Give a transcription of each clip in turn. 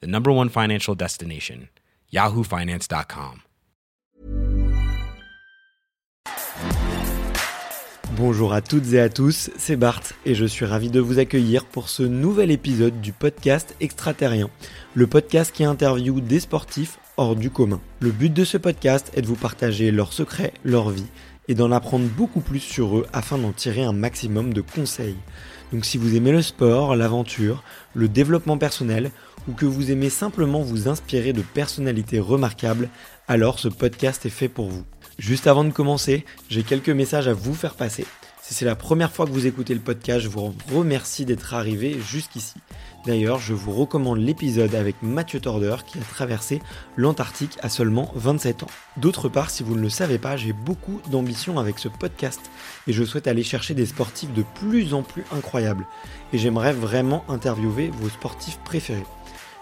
the number one financial destination, yahoofinance.com. Bonjour à toutes et à tous, c'est Bart et je suis ravi de vous accueillir pour ce nouvel épisode du podcast Extraterrien, le podcast qui interviewe des sportifs hors du commun. Le but de ce podcast est de vous partager leurs secrets, leur vie et d'en apprendre beaucoup plus sur eux afin d'en tirer un maximum de conseils. Donc si vous aimez le sport, l'aventure, le développement personnel ou que vous aimez simplement vous inspirer de personnalités remarquables, alors ce podcast est fait pour vous. Juste avant de commencer, j'ai quelques messages à vous faire passer. Si c'est la première fois que vous écoutez le podcast, je vous remercie d'être arrivé jusqu'ici. D'ailleurs, je vous recommande l'épisode avec Mathieu Torder qui a traversé l'Antarctique à seulement 27 ans. D'autre part, si vous ne le savez pas, j'ai beaucoup d'ambition avec ce podcast et je souhaite aller chercher des sportifs de plus en plus incroyables. Et j'aimerais vraiment interviewer vos sportifs préférés.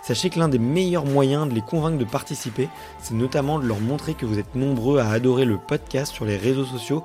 Sachez que l'un des meilleurs moyens de les convaincre de participer, c'est notamment de leur montrer que vous êtes nombreux à adorer le podcast sur les réseaux sociaux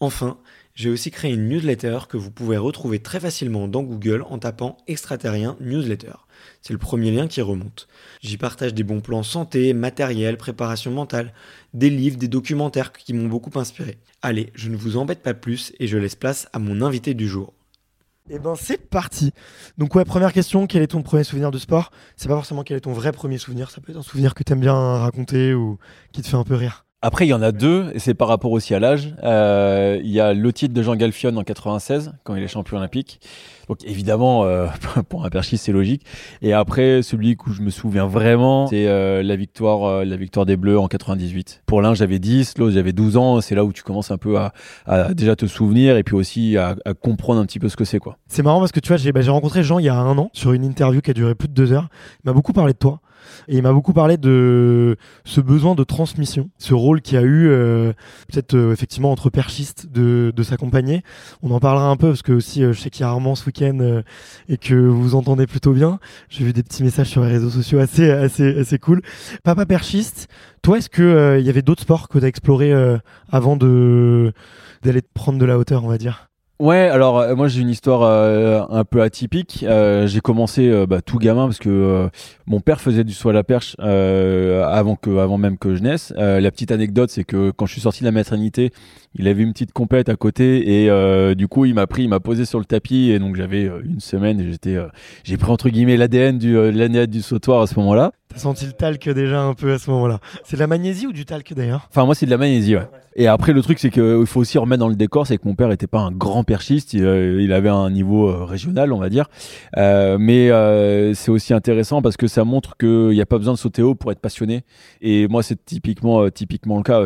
Enfin, j'ai aussi créé une newsletter que vous pouvez retrouver très facilement dans Google en tapant extraterrien newsletter. C'est le premier lien qui remonte. J'y partage des bons plans santé, matériel, préparation mentale, des livres, des documentaires qui m'ont beaucoup inspiré. Allez, je ne vous embête pas plus et je laisse place à mon invité du jour. Eh ben c'est parti. Donc ouais, première question, quel est ton premier souvenir de sport? C'est pas forcément quel est ton vrai premier souvenir, ça peut être un souvenir que t'aimes bien raconter ou qui te fait un peu rire. Après, il y en a deux, et c'est par rapport aussi à l'âge. Euh, il y a le titre de Jean Galfion en 96, quand il est champion olympique. Donc évidemment, euh, pour un perchiste, c'est logique. Et après, celui où je me souviens vraiment, c'est euh, la victoire, euh, la victoire des Bleus en 98. Pour l'un, j'avais 10, l'autre, j'avais 12 ans. C'est là où tu commences un peu à, à, déjà te souvenir et puis aussi à, à comprendre un petit peu ce que c'est, quoi. C'est marrant parce que tu vois, j'ai bah, rencontré Jean il y a un an sur une interview qui a duré plus de deux heures. Il m'a beaucoup parlé de toi. Et il m'a beaucoup parlé de ce besoin de transmission, ce rôle qu'il a eu euh, peut-être euh, effectivement entre perchistes de, de s'accompagner. On en parlera un peu parce que aussi euh, je sais qu'il y a Armand ce week-end et que vous entendez plutôt bien. J'ai vu des petits messages sur les réseaux sociaux assez assez assez cool. Papa perchiste, toi est-ce que il y avait d'autres sports que tu as explorés avant de d'aller prendre de la hauteur, on va dire? Ouais, alors euh, moi j'ai une histoire euh, un peu atypique. Euh, j'ai commencé bah, tout gamin parce que mon père faisait du saut à la perche avant que, avant même que je naisse. la petite anecdote, c'est que quand je suis sorti de la maternité, il avait une petite compète à côté et du coup il m'a pris, il m'a posé sur le tapis et donc j'avais une semaine et j'étais, j'ai pris entre guillemets l'ADN du l'ADN du sautoir à ce moment-là. T'as senti le talc déjà un peu à ce moment-là? C'est de la magnésie ou du talc d'ailleurs? Enfin moi c'est de la magnésie, ouais. Et après, le truc, c'est qu'il faut aussi remettre dans le décor, c'est que mon père n'était pas un grand perchiste, il, euh, il, avait un niveau euh, régional, on va dire. Euh, mais euh, c'est aussi intéressant parce que ça montre qu'il n'y a pas besoin de sauter haut pour être passionné. Et moi, c'est typiquement, euh, typiquement le cas.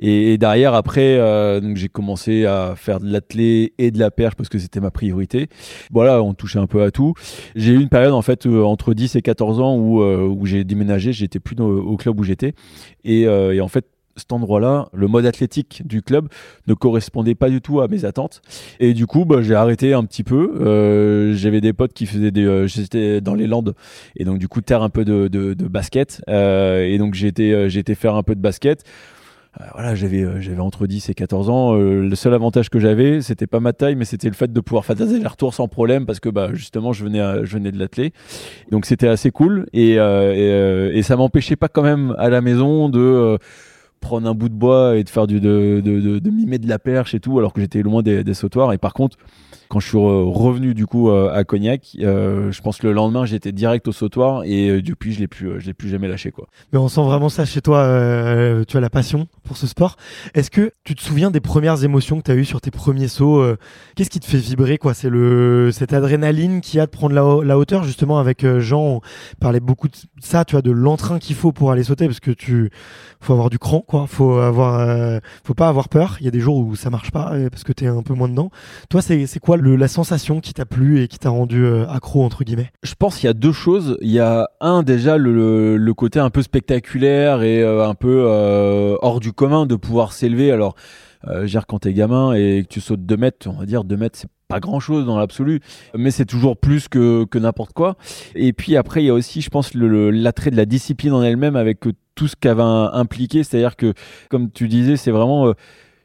Et, et derrière, après, donc j'ai commencé à faire de l'athlé et de la perche parce que c'était ma priorité. Voilà, on touchait un peu à tout. J'ai eu une période, en fait, entre 10 et 14 ans où, où j'ai déménagé, j'étais plus au, club où j'étais. Et, et en fait, cet endroit-là, le mode athlétique du club ne correspondait pas du tout à mes attentes. Et du coup, bah, j'ai arrêté un petit peu. Euh, J'avais des potes qui faisaient des, euh, j'étais dans les Landes et donc du coup terre un peu de, basket. Euh, et donc j'ai euh, j'ai été faire un peu de basket. Euh, voilà, j'avais j'avais entre 10 et 14 ans. le seul avantage que j'avais, c'était pas ma taille, mais c'était le fait de pouvoir faire des retours sans problème parce que bah justement, je venais à, je venais de l'athlé. Donc c'était assez cool et, et, et ça m'empêchait pas quand même à la maison de prendre un bout de bois et de faire du de, de, de, mimer de la perche et tout alors que j'étais loin des, des sautoirs et par contre quand je suis revenu du coup euh, à Cognac, euh, je pense que le lendemain j'étais direct au sautoir et euh, depuis je l'ai plus, je l'ai plus jamais lâché quoi. Mais on sent vraiment ça chez toi. tu as la passion pour ce sport. Est-ce que tu te souviens des premières émotions que tu as eues sur tes premiers sauts Qu'est-ce qui te fait vibrer quoi? C'est le cette adrénaline qui a de prendre la, hauteur justement avec Jean. On parlait beaucoup de ça, tu as de l'entrain qu'il faut pour aller sauter parce que tu faut avoir du cran quoi. Faut avoir, faut pas avoir peur. Il y a des jours où ça marche pas parce que tu es un peu moins dedans. Toi c'est la sensation qui t'a plu et qui t'a rendu euh, accro entre guillemets? Je pense qu'il y a deux choses. Il y a un déjà le, côté un peu spectaculaire et euh, un peu euh, hors du commun de pouvoir s'élever. Alors, euh, dire quand t'es gamin et que tu sautes 2 mètres, on va dire 2 mètres, c'est pas grand chose dans l'absolu, mais c'est toujours plus que, que n'importe quoi. Et puis après, il y a aussi, je pense, l'attrait de la discipline en elle-même avec tout ce qu'elle va impliquer. C'est-à-dire que, comme tu disais, c'est vraiment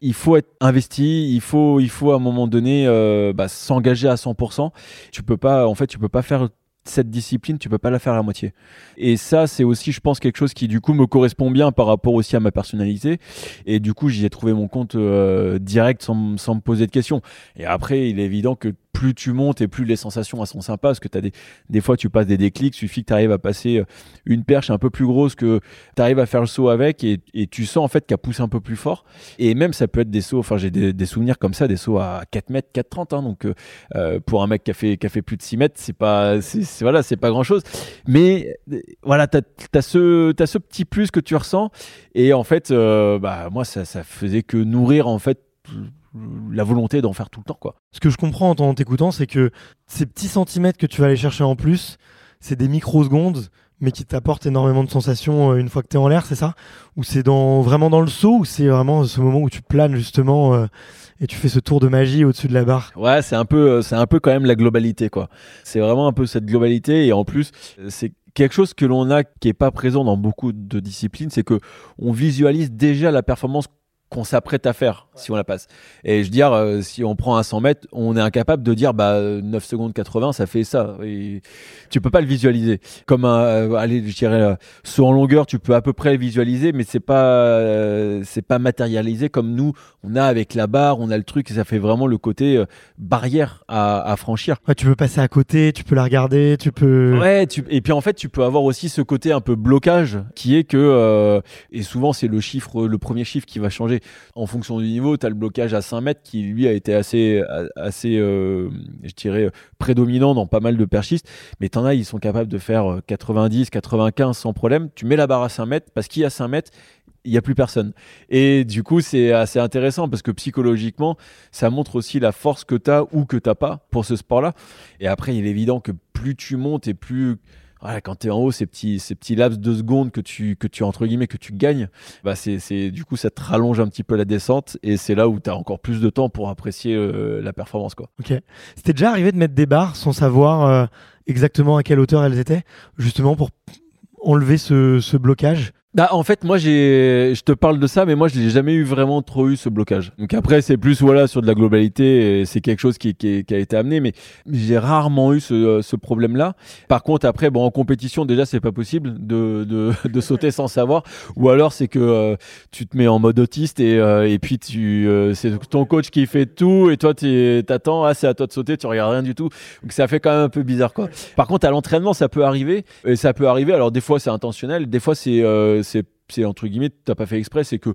il faut être investi, il faut, il faut à un moment donné euh, bah, s'engager à 100%. Tu peux pas, en fait, tu peux pas faire cette discipline, tu peux pas la faire à moitié. Et ça, c'est aussi, je pense, quelque chose qui du coup me correspond bien par rapport aussi à ma personnalité. Et du coup, j'y ai trouvé mon compte euh, direct sans, sans, me poser de questions. Et après, il est évident que plus tu montes et plus les sensations sont sympas parce que as des, des fois tu passes des déclics, suffit que tu arrives à passer euh, une perche un peu plus grosse que tu arrives à faire le saut avec et, tu sens en fait qu'elle pousse un peu plus fort. Et même ça peut être des sauts, enfin j'ai des, souvenirs comme ça, des sauts à 4 mètres, 4,30 hein, donc euh, euh, pour un mec qui a fait, plus de 6 mètres c'est pas c'est, voilà c'est pas grand chose mais voilà tu as, ce, as ce petit plus que tu ressens. Et en fait bah moi ça, ça faisait que nourrir en fait la volonté d'en faire tout le temps. Quoi. Ce que je comprends en t'écoutant, c'est que ces petits centimètres que tu vas aller chercher en plus, c'est des microsecondes, mais qui t'apportent énormément de sensations euh, une fois que tu es en l'air, c'est ça? Ou c'est dans, vraiment dans le saut, ou c'est vraiment ce moment où tu planes justement euh, et tu fais ce tour de magie au-dessus de la barre? Ouais, c'est un, peu, euh, c'est un peu quand même la globalité. quoi. C'est vraiment un peu cette globalité, et en plus, c'est quelque chose que l'on a qui est pas présent dans beaucoup de disciplines, c'est que on visualise déjà la performance qu'on s'apprête à faire si on la passe. Et je veux dire, euh, si on prend un 100 mètres, on est incapable de dire bah 9 secondes 80, ça fait ça. Et tu peux pas le visualiser. Comme un, euh, allez, je dirais, euh, saut en longueur, tu peux à peu près le visualiser, mais c'est pas, c'est pas matérialisé comme nous, on a avec la barre, on a le truc, et ça fait vraiment le côté barrière à, à franchir. Ouais, tu peux passer à côté, tu peux la regarder, tu peux. Ouais, tu, et puis en fait, tu peux avoir aussi ce côté un peu blocage qui est que, et souvent c'est le chiffre, le premier chiffre qui va changer en fonction du niveau, tu as le blocage à 5 mètres qui, lui, a été assez, assez euh, je prédominant dans pas mal de perchistes. Mais tu en as, ils sont capables de faire 90, euh, 95 sans problème. Tu mets la barre à 5 mètres parce qu'il y a 5 mètres, il n'y a plus personne. Et du coup, c'est assez intéressant parce que psychologiquement, ça montre aussi la force que tu as ou que tu n'as pas pour ce sport-là. Et après, il est évident que plus tu montes et plus quand tu es en haut, ces petits, ces petits laps de secondes que tu, que tu, entre guillemets, que tu gagnes, bah c'est, du coup, ça te rallonge un petit peu la descente et c'est là où tu as encore plus de temps pour apprécier euh, la performance. Quoi. Ok. C'était déjà arrivé de mettre des barres sans savoir euh, exactement à quelle hauteur elles étaient, justement pour enlever ce, ce blocage? Bah, en fait, moi, j'ai, je te parle de ça, mais moi, je n'ai jamais eu vraiment trop eu ce blocage. Donc après, c'est plus voilà sur de la globalité, c'est quelque chose qui, qui, qui, a été amené, mais j'ai rarement eu ce, ce problème-là. Par contre, après, bon, en compétition, déjà, c'est pas possible de, de, de sauter sans savoir, ou alors c'est que euh, tu te mets en mode autiste et, euh, et puis tu, euh, c'est ton coach qui fait tout et toi, tu t'attends, ah, c'est à toi de sauter, tu regardes rien du tout. Donc ça fait quand même un peu bizarre, quoi. Par contre, à l'entraînement, ça peut arriver, et ça peut arriver. Alors des fois, c'est intentionnel, des fois, c'est c'est entre guillemets, t'as pas fait exprès, c'est que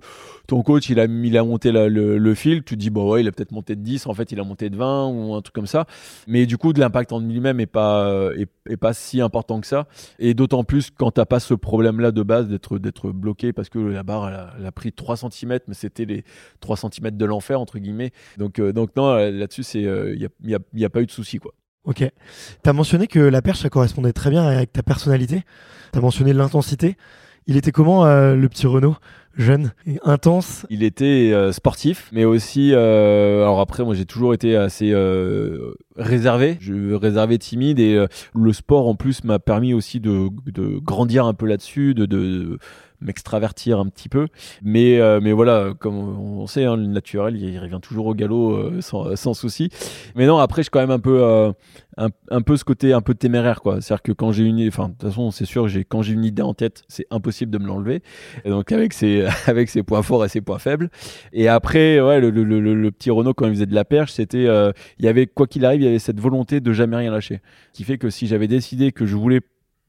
ton coach il a, il a monté le, fil, tu te dis bon ouais, il a peut-être monté de 10, en fait il a monté de 20 ou un truc comme ça. Mais du coup, de l'impact en lui-même est pas, est, pas si important que ça. Et d'autant plus quand t'as pas ce problème-là de base d'être, d'être bloqué parce que la barre elle a, pris 3 cm, mais c'était les 3 cm de l'enfer entre guillemets. Donc, euh, donc non, là-dessus, c'est, il euh, n'y a, y a, pas eu de souci quoi. Ok. Tu as mentionné que la perche, ça correspondait très bien avec ta personnalité. Tu as mentionné l'intensité. Il était comment euh, le petit Renault jeune et intense? Il était euh, sportif, mais aussi. Euh, alors après, moi, j'ai toujours été assez réservé, je réservé, timide, et le sport en plus m'a permis aussi de, grandir un peu là-dessus, de, de m'extravertir un petit peu. Mais, euh, mais voilà, comme on sait, hein, le naturel, il, revient toujours au galop euh, sans, sans, souci. Mais non, après, je quand même un peu, euh, un, peu ce côté un peu téméraire, quoi. C'est-à-dire que quand j'ai une, enfin, de toute façon, c'est sûr, j'ai, quand j'ai une idée en tête, c'est impossible de me l'enlever. Donc, avec ces, avec ses points forts et ses points faibles. Et après, ouais, le, le, le, petit Renault, quand il faisait de la perche, c'était, il y avait, quoi qu'il arrive, il y avait cette volonté de jamais rien lâcher. Qui fait que si j'avais décidé que je voulais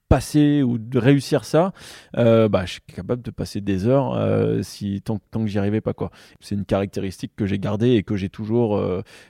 passer ou de réussir ça, euh, bah, je suis capable de passer des heures euh, si, tant, tant que j'y arrivais pas. quoi. C'est une caractéristique que j'ai gardée et que j'ai toujours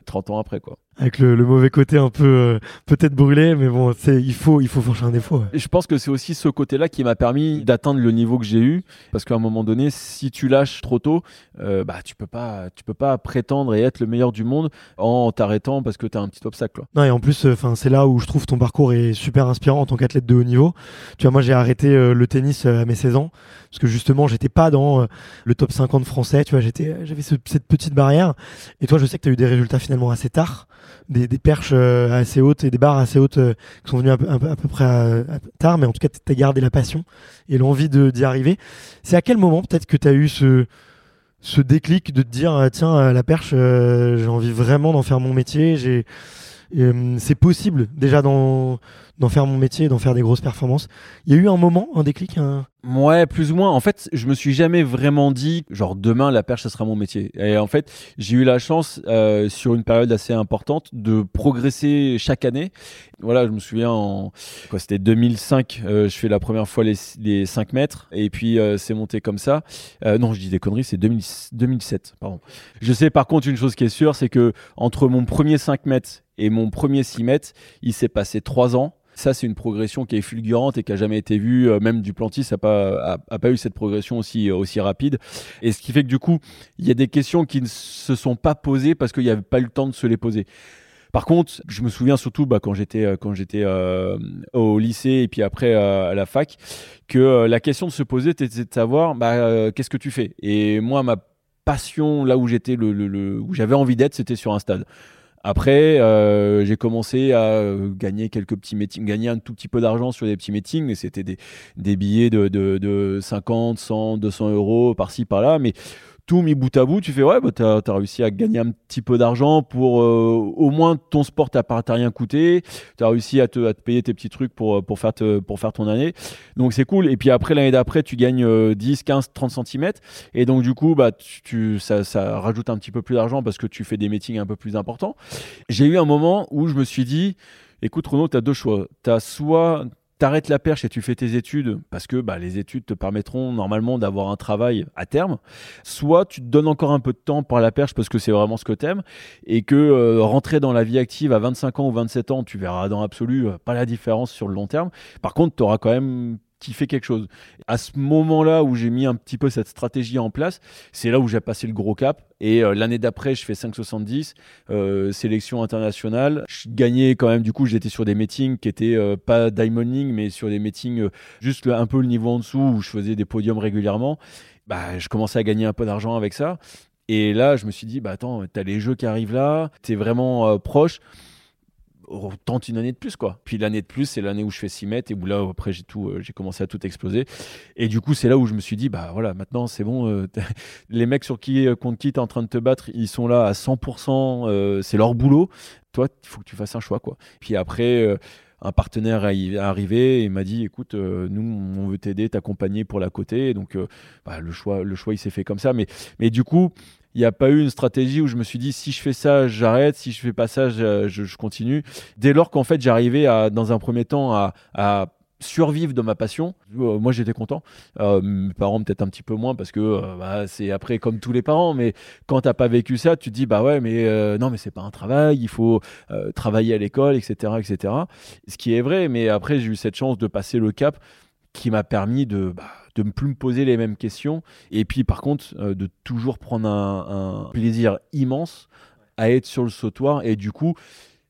30 euh, ans après. quoi avec le, mauvais côté un peu euh, peut-être brûlé, mais bon, c'est il faut il faut franchir un défaut. Je pense que c'est aussi ce côté-là qui m'a permis d'atteindre le niveau que j'ai eu, parce qu'à un moment donné, si tu lâches trop tôt, euh, bah tu peux pas tu peux pas prétendre et être le meilleur du monde en t'arrêtant parce que tu as un petit obstacle. Non et en plus, euh, enfin c'est là où je trouve ton parcours est super inspirant en tant qu'athlète de haut niveau. Tu vois, moi j'ai arrêté le tennis à mes 16 ans parce que justement j'étais pas dans le top 50 français. Tu vois, j'étais j'avais cette petite barrière. Et toi, je sais que tu as eu des résultats finalement assez tard des, perches euh, assez hautes et des barres assez hautes euh, qui sont venues à, peu près tard, mais en tout cas, tu as gardé la passion et l'envie d'y arriver. C'est à quel moment peut-être que tu as eu ce, déclic de te dire euh, tiens, la perche, j'ai envie vraiment d'en faire mon métier, j'ai c'est possible déjà d'en faire mon métier, d'en faire des grosses performances. Il y a eu un moment, un déclic un... Ouais, plus ou moins. En fait, je me suis jamais vraiment dit, genre demain la perche, ça sera mon métier. Et en fait, j'ai eu la chance euh, sur une période assez importante de progresser chaque année. Voilà, je me souviens en c'était 2005, euh, je fais la première fois les, les 5 mètres et puis euh, c'est monté comme ça. non, je dis des conneries, c'est 2007, pardon. Je sais par contre une chose qui est sûre, c'est que entre mon premier 5 mètres et mon premier 6 mètres, il s'est passé 3 ans. Ça, c'est une progression qui est fulgurante et qui a jamais été vue. Euh, même Duplantis n'a pas, a, pas eu cette progression aussi, euh, aussi rapide. Et ce qui fait que du coup, il y a des questions qui ne se sont pas posées parce qu'il n'y avait pas eu le temps de se les poser. Par contre, je me souviens surtout bah, quand j'étais euh, au lycée et puis après à la fac que la question de se poser était de savoir bah, qu'est-ce que tu fais? Et moi, ma passion là où j'étais où j'avais envie d'être, c'était sur un stade. Après, euh, j'ai commencé à euh, gagner quelques petits meetings, gagner un tout petit peu d'argent sur des petits meetings, c'était des, billets de, de, de 50, 100, 200 euros par-ci, par-là. Mais tout mis bout à bout, tu fais ouais, bah, tu réussi à gagner un petit peu d'argent pour euh, au moins ton sport t'a rien coûté, tu as réussi à te, payer tes petits trucs pour, pour, faire, pour faire ton année. Donc c'est cool. Et puis après, l'année d'après, tu gagnes 10, 15, 30 cm. Et donc du coup, bah, tu, ça, ça rajoute un petit peu plus d'argent parce que tu fais des meetings un peu plus importants. J'ai eu un moment où je me suis dit, écoute Renaud, tu as deux choix. Tu as soit t'arrêtes la perche et tu fais tes études parce que bah, les études te permettront normalement d'avoir un travail à terme, soit tu te donnes encore un peu de temps pour la perche parce que c'est vraiment ce que t'aimes et que euh, rentrer dans la vie active à 25 ans ou 27 ans, tu verras dans l'absolu euh, pas la différence sur le long terme. Par contre, tu auras quand même qui fait quelque chose. À ce moment-là où j'ai mis un petit peu cette stratégie en place, c'est là où j'ai passé le gros cap. Et euh, l'année d'après, je fais 5,70, euh, sélection internationale. Je gagnais quand même, du coup, j'étais sur des meetings qui étaient euh, pas diamonding, mais sur des meetings juste un peu le niveau en dessous où je faisais des podiums régulièrement. Bah, je commençais à gagner un peu d'argent avec ça. Et là, je me suis dit, bah attends, t'as les jeux qui arrivent là, t'es vraiment proche tente une année de plus quoi. Puis l'année de plus, c'est l'année où je fais 6 mètres et où là après j'ai tout euh, j'ai commencé à tout exploser. Et du coup, c'est là où je me suis dit bah voilà, maintenant c'est bon euh, les mecs sur qui euh, contre qui tu es en train de te battre, ils sont là à 100%, c'est leur boulot. Toi, il faut que tu fasses un choix quoi. Puis après un partenaire est arrivé et m'a dit écoute nous on veut t'aider t'accompagner pour la côté donc bah, le choix le choix il s'est fait comme ça mais mais du coup il n'y a pas eu une stratégie où je me suis dit si je fais ça, j'arrête, si je fais pas ça, je, continue. Dès lors qu'en fait j'arrivais à, dans un premier temps à, survivre de ma passion, euh, moi j'étais content. Euh, mes parents peut-être un petit peu moins parce que euh, bah, c'est après comme tous les parents, mais quand t'as pas vécu ça, tu te dis bah ouais mais non mais c'est pas un travail, il faut travailler à l'école, etc., etc. Ce qui est vrai, mais après j'ai eu cette chance de passer le cap qui m'a permis de bah, de ne plus me poser les mêmes questions. Et puis, par contre, euh, de toujours prendre un, plaisir immense à être sur le sautoir. Et du coup,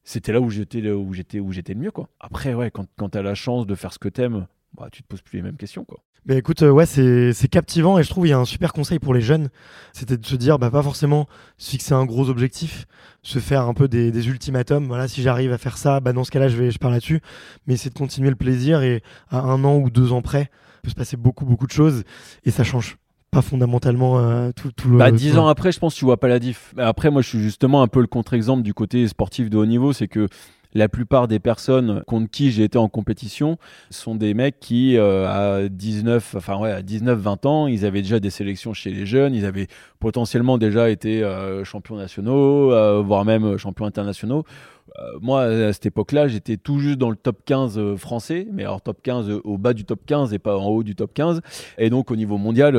c'était là où j'étais où j'étais où j'étais le mieux quoi. Après ouais quand, quand as la chance de faire ce que t'aimes, bah tu te poses plus les mêmes questions quoi. Mais écoute, euh, ouais, c'est captivant et je trouve il y a un super conseil pour les jeunes, c'était de se dire, bah pas forcément se fixer un gros objectif, se faire un peu des, des ultimatums. Voilà, si j'arrive à faire ça, bah dans ce cas-là, je vais, je pars là-dessus. Mais c'est de continuer le plaisir et à un an ou deux ans près, peut se passer beaucoup, beaucoup de choses et ça change pas fondamentalement euh, tout, tout, le. Bah, dix ans après, je pense que tu vois pas la diff. Après, moi, je suis justement un peu le contre-exemple du côté sportif de haut niveau, c'est que la plupart des personnes contre qui j'ai été en compétition sont des mecs qui, euh, à 19, enfin ouais, à 19, 20 ans, ils avaient déjà des sélections chez les jeunes, ils avaient potentiellement déjà été euh, champions nationaux, euh, voire même champions internationaux. moi, à cette époque-là, j'étais tout juste dans le top 15 français, mais alors top 15 au bas du top 15 et pas en haut du top 15. Et donc, au niveau mondial,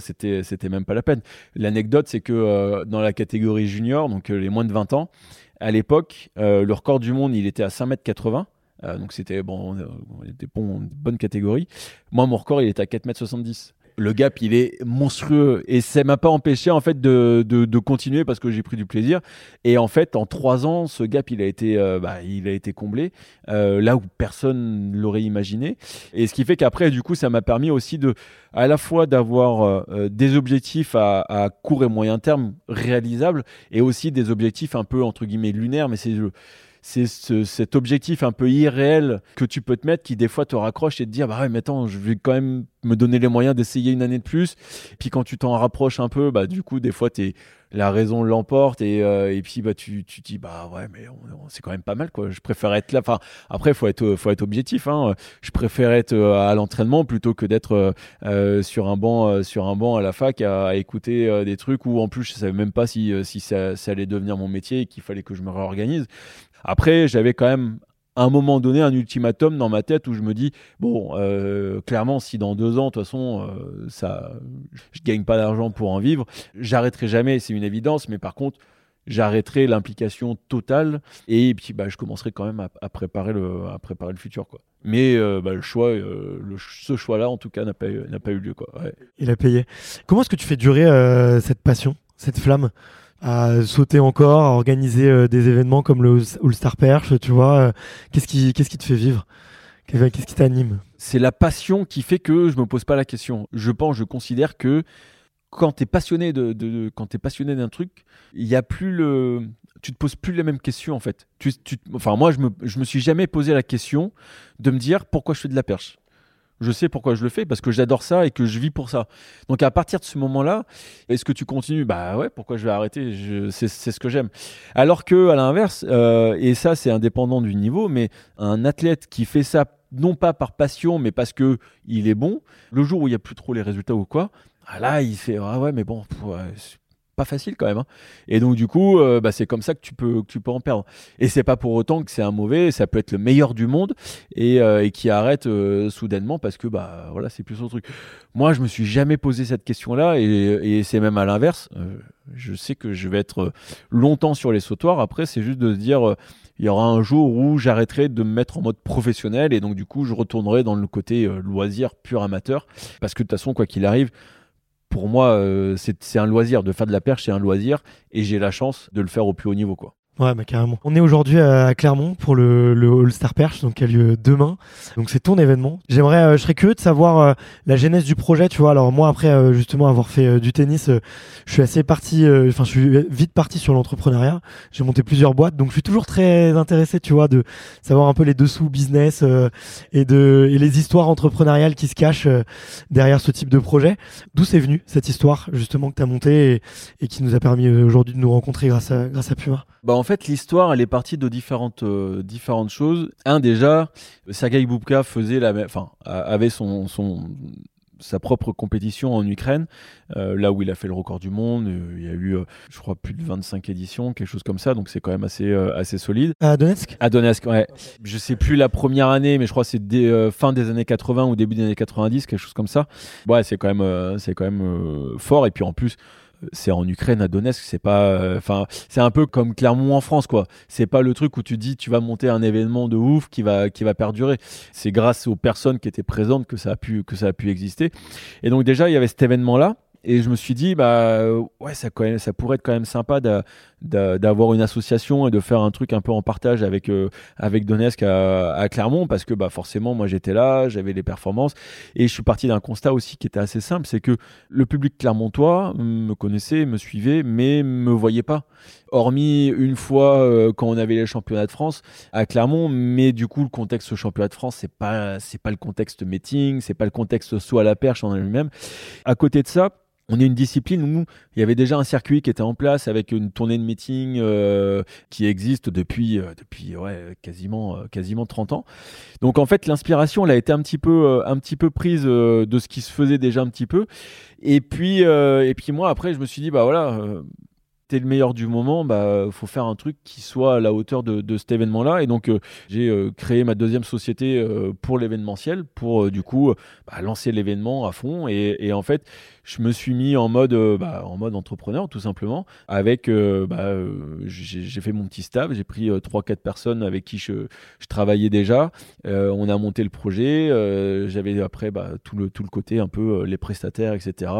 c'était, c'était même pas la peine. L'anecdote, c'est que dans la catégorie junior, donc les moins de 20 ans, à l'époque, euh, le record du monde, il était à 5m80. Euh, donc c'était bon, était bon, bonne catégorie. Moi, mon record, il était à 4m70 le gap il est monstrueux. Et ça m'a pas empêché en fait de, de, continuer parce que j'ai pris du plaisir. Et en fait en trois ans ce gap il a été euh, bah, il a été comblé euh, là où personne l'aurait imaginé. Et ce qui fait qu'après du coup ça m'a permis aussi de à la fois d'avoir euh, des objectifs à, à, court et moyen terme réalisables et aussi des objectifs un peu entre guillemets lunaires. Mais c'est c'est cet objectif un peu irréel que tu peux te mettre qui des fois te raccroche et te dire bah ouais mais attends je vais quand même me donner les moyens d'essayer une année de plus. Puis quand tu t'en rapproches un peu bah du coup des fois es, la raison l'emporte et, euh, et puis bah tu tu dis bah ouais mais c'est quand même pas mal quoi. Je préfère être là. Enfin après faut être faut être objectif hein. je préfère être euh, à l'entraînement plutôt que d'être euh, sur un banc sur un banc à la fac à, écouter des trucs où en plus je savais même pas si si ça, ça allait devenir mon métier et qu'il fallait que je me réorganise après, j'avais quand même un moment donné un ultimatum dans ma tête où je me dis bon euh, clairement si dans deux ans de toute façon euh, ça je gagne pas d'argent pour en vivre j'arrêterai jamais c'est une évidence mais par contre j'arrêterai l'implication totale et puis bah, je commencerai quand même à, préparer le à préparer le futur quoi. Mais euh, bah, le choix le, ce choix là en tout cas n'a pas n'a pas eu lieu quoi il a payé. Comment est-ce que tu fais durer cette passion cette flamme? À sauter encore, à organiser euh, des événements comme le All Star Perche, tu vois. Euh, qu'est-ce qui, qu'est-ce qui te fait vivre? Qu'est-ce qui t'anime? C'est la passion qui fait que je me pose pas la question. Je pense, je considère que quand tu es passionné de, de, quand es passionné d'un truc, il y a plus le tu te poses plus les mêmes questions en fait. Tu, tu, enfin moi je me, je me suis jamais posé la question de me dire pourquoi je fais de la perche je sais pourquoi je le fais parce que j'adore ça et que je vis pour ça. Donc à partir de ce moment-là, est-ce que tu continues? Bah ouais, pourquoi je vais arrêter? C'est ce que j'aime. Alors que à l'inverse, euh, et ça c'est indépendant du niveau, mais un athlète qui fait ça non pas par passion, mais parce que il est bon, le jour où il n'y a plus trop les résultats ou quoi, ah là il fait ah ouais mais bon pas facile quand même. Hein. Et donc du coup, euh, bah, c'est comme ça que tu peux, tu peux en perdre. Et c'est pas pour autant que c'est un mauvais. Ça peut être le meilleur du monde et, euh, qui arrête euh, soudainement parce que bah voilà, c'est plus son truc. Moi, je me suis jamais posé cette question-là et, c'est même à l'inverse. je sais que je vais être longtemps sur les sautoirs. Après, c'est juste de se dire il y aura un jour où j'arrêterai de me mettre en mode professionnel et donc du coup je retournerai dans le côté loisir pur amateur parce que de toute façon quoi qu'il arrive pour moi, euh, c'est un loisir. De faire de la perche, c'est un loisir. Et j'ai la chance de le faire au plus haut niveau. Quoi. Ouais, bah carrément. On est aujourd'hui à Clermont pour le, le All Star Perche, donc qui a lieu demain. Donc c'est ton événement. J'aimerais, euh, je serais curieux de savoir euh, la genèse du projet. Tu vois, alors moi après euh, justement avoir fait du tennis, je suis assez parti, enfin je suis vite parti sur l'entrepreneuriat. J'ai monté plusieurs boîtes, donc je suis toujours très intéressé, tu vois, de savoir un peu les dessous business et de et les histoires entrepreneuriales qui se cachent derrière ce type de projet. D'où c'est venu cette histoire justement que tu as montée et, et, qui nous a permis aujourd'hui de nous rencontrer grâce à grâce à Puma? Bah en fait, l'histoire, elle est partie de différentes, euh, différentes choses. Un, déjà, Sergei Boubka faisait la enfin, avait son, son, sa propre compétition en Ukraine, euh, là où il a fait le record du monde. Euh, il y a eu, je crois, plus de 25 éditions, quelque chose comme ça, donc c'est quand même assez, assez solide. À Donetsk? À Donetsk, ouais. Je sais plus la première année, mais je crois que c'est fin des années 80 ou début des années 90, quelque chose comme ça. Ouais, c'est quand même, c'est quand même fort. Et puis en plus, c'est en Ukraine à Donetsk, c'est pas euh, enfin c'est un peu comme Clermont en France quoi. C'est pas le truc où tu dis tu vas monter un événement de ouf qui va qui va perdurer. C'est grâce aux personnes qui étaient présentes que ça a pu que ça a pu exister. Et donc déjà il y avait cet événement là et je me suis dit bah ouais ça pourrait être quand même sympa d'avoir une association et de faire un truc un peu en partage avec euh, avec Donetsk à, Clermont parce que bah forcément moi j'étais là j'avais les performances. Et je suis parti d'un constat aussi qui était assez simple c'est que le public clermontois me connaissait me suivait mais me voyait pas. Hormis une fois euh, quand on avait les championnats de France à Clermont mais du coup le contexte championnat de France c'est pas pas le contexte meeting c'est pas le contexte soit à la perche en elle-même. À côté de ça on est une discipline où il y avait déjà un circuit qui était en place avec une tournée de meeting euh, qui existe depuis, euh, depuis ouais, quasiment, euh, quasiment 30 ans. Donc en fait, l'inspiration, elle a été un petit peu, un petit peu prise de ce qui se faisait déjà un petit peu. Et puis, et puis moi, après, je me suis dit, bah voilà, t'es le meilleur du moment, bah faut faire un truc qui soit à la hauteur de, cet événement-là. Et donc j'ai créé ma deuxième société pour l'événementiel, pour du coup bah, lancer l'événement à fond. Et, en fait, je me suis mis en mode, bah, en mode entrepreneur tout simplement. Avec, bah, j'ai fait mon petit staff, j'ai pris trois quatre personnes avec qui je, travaillais déjà. on a monté le projet. J'avais après bah, tout le tout le côté un peu les prestataires, etc.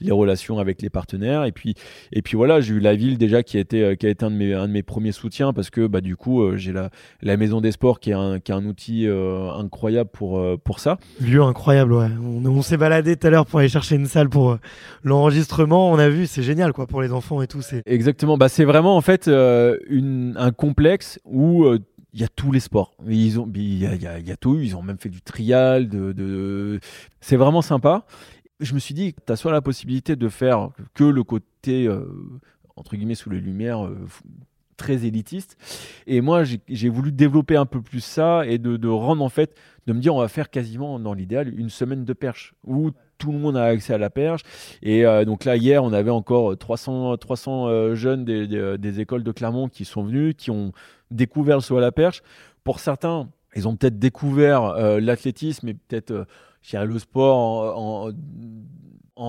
les relations avec les partenaires. Et puis et puis voilà j'ai eu la ville déjà qui a été, euh, qui a été un, de mes, un de mes premiers soutiens parce que bah, du coup, euh, j'ai la, la maison des sports qui est un, qui est un outil euh, incroyable pour, pour ça. Lieu incroyable, ouais. On, s'est baladé tout à l'heure pour aller chercher une salle pour l'enregistrement. On a vu, c'est génial quoi pour les enfants et tout. Exactement. Bah, c'est vraiment en fait une, un complexe où il y a tous les sports. Ils ont, il y y tout. Ils ont même fait du trial. De, de... C'est vraiment sympa je me suis dit, tu as soit la possibilité de faire que le côté, euh, entre guillemets, sous les lumières, euh, très élitiste. Et moi, j'ai voulu développer un peu plus ça et de, rendre, en fait, de me dire, on va faire quasiment, dans l'idéal, une semaine de perche où tout le monde a accès à la perche. Et euh, donc là, hier, on avait encore 300, 300 jeunes des, écoles de Clermont qui sont venus, qui ont découvert le saut à la perche. Pour certains, ils ont peut-être découvert l'athlétisme et peut-être le sport en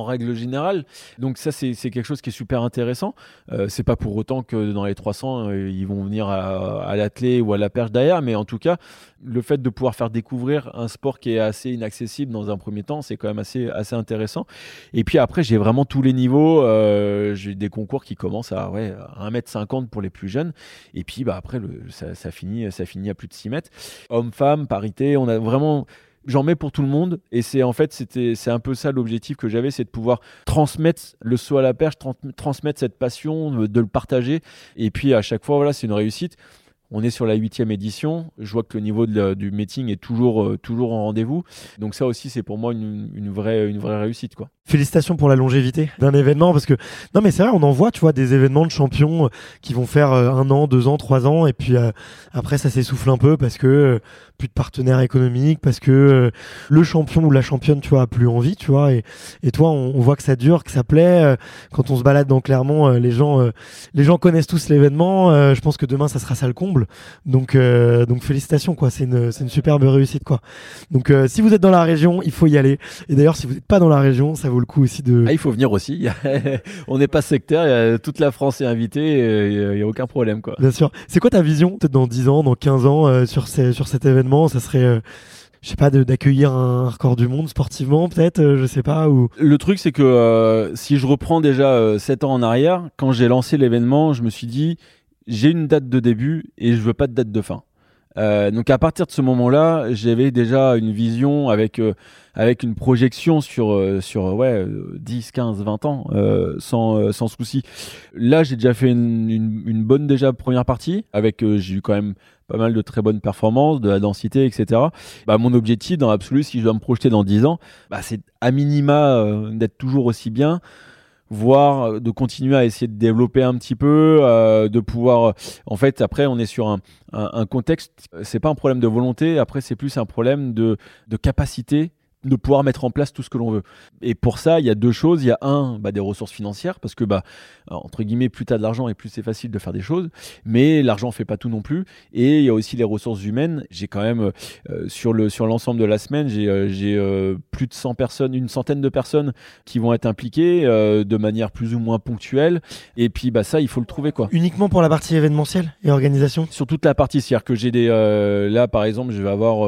règle générale. Donc ça, c'est quelque chose qui est super intéressant. Euh, c'est pas pour autant que dans les 300, euh, ils vont venir à, à l'athlé ou à la perche derrière, mais en tout cas, le fait de pouvoir faire découvrir un sport qui est assez inaccessible dans un premier temps, c'est quand même assez, assez intéressant. Et puis après, j'ai vraiment tous les niveaux. Euh, j'ai des concours qui commencent à, ouais, 1m50 pour les plus jeunes. Et puis bah, après, ça, finit, ça finit à plus de 6 mètres. Hommes-femmes, parité, on a vraiment j'en mets pour tout le monde et c'est en fait c'était c'est un peu ça l'objectif que j'avais c'est de pouvoir transmettre le saut à la perche transmettre cette passion de, le partager et puis à chaque fois voilà c'est une réussite on est sur la huitième édition. Je vois que le niveau du meeting est toujours, euh, toujours en rendez-vous. Donc ça aussi, c'est pour moi une, une, vraie, une vraie réussite. Quoi. Félicitations pour la longévité d'un événement. Parce que, non mais c'est vrai, on en voit, tu vois, des événements de champions euh, qui vont faire euh, un an, deux ans, trois ans. Et puis après, ça s'essouffle un peu parce que plus de partenaires économiques, parce que le champion ou la championne, tu vois, a plus envie, tu vois. Et, et toi, on, voit que ça dure, que ça plaît. Quand on se balade dans Clermont, les gens, les gens connaissent tous l'événement. Je pense que demain, ça sera ça le comble. Donc, euh, donc félicitations, quoi. C'est une, une, superbe réussite, quoi. Donc, euh, si vous êtes dans la région, il faut y aller. Et d'ailleurs, si vous n'êtes pas dans la région, ça vaut le coup aussi de. Ah, il faut venir aussi. On n'est pas sectaire. Toute la France est invitée. Il n'y a, aucun problème, quoi. Bien sûr. C'est quoi ta vision, peut-être dans 10 ans, dans 15 ans, euh, sur, ces, sur cet événement? Ça serait je sais pas, d'accueillir un record du monde sportivement, peut-être, je sais pas. Ou... Le truc, c'est que si je reprends déjà 7 ans en arrière, quand j'ai lancé l'événement, je me suis dit, j'ai une date de début et je veux pas de date de fin. Euh, donc à partir de ce moment-là, j'avais déjà une vision avec euh, avec une projection sur euh, sur ouais 10, 15, 20 ans sans sans souci. Là, j'ai déjà fait une, bonne déjà première partie avec j'ai eu quand même pas mal de très bonnes performances, de la densité, etc. Bah, mon objectif dans l'absolu, si je dois me projeter dans 10 ans, bah, c'est à minima d'être toujours aussi bien voire euh, de continuer à essayer de développer un petit peu, euh, de pouvoir. En fait, après, on est sur un, un, un contexte. C'est pas un problème de volonté. Après, c'est plus un problème de, de capacité de pouvoir mettre en place tout ce que l'on veut. Et pour ça, il y a deux choses. Il y a un, bah, des ressources financières, parce que, bah, entre guillemets, plus tu as de l'argent et plus c'est facile de faire des choses. Mais l'argent fait pas tout non plus. Et il y a aussi les ressources humaines. J'ai quand même, euh, sur, le, sur l'ensemble de la semaine, j'ai, euh, euh, plus de 100 personnes, une centaine de personnes qui vont être impliquées de manière plus ou moins ponctuelle. Et puis, bah, ça, il faut le trouver. quoi. Uniquement pour la partie événementielle et organisation? Sur toute la partie. C'est-à-dire que j'ai des. là, par exemple, je vais avoir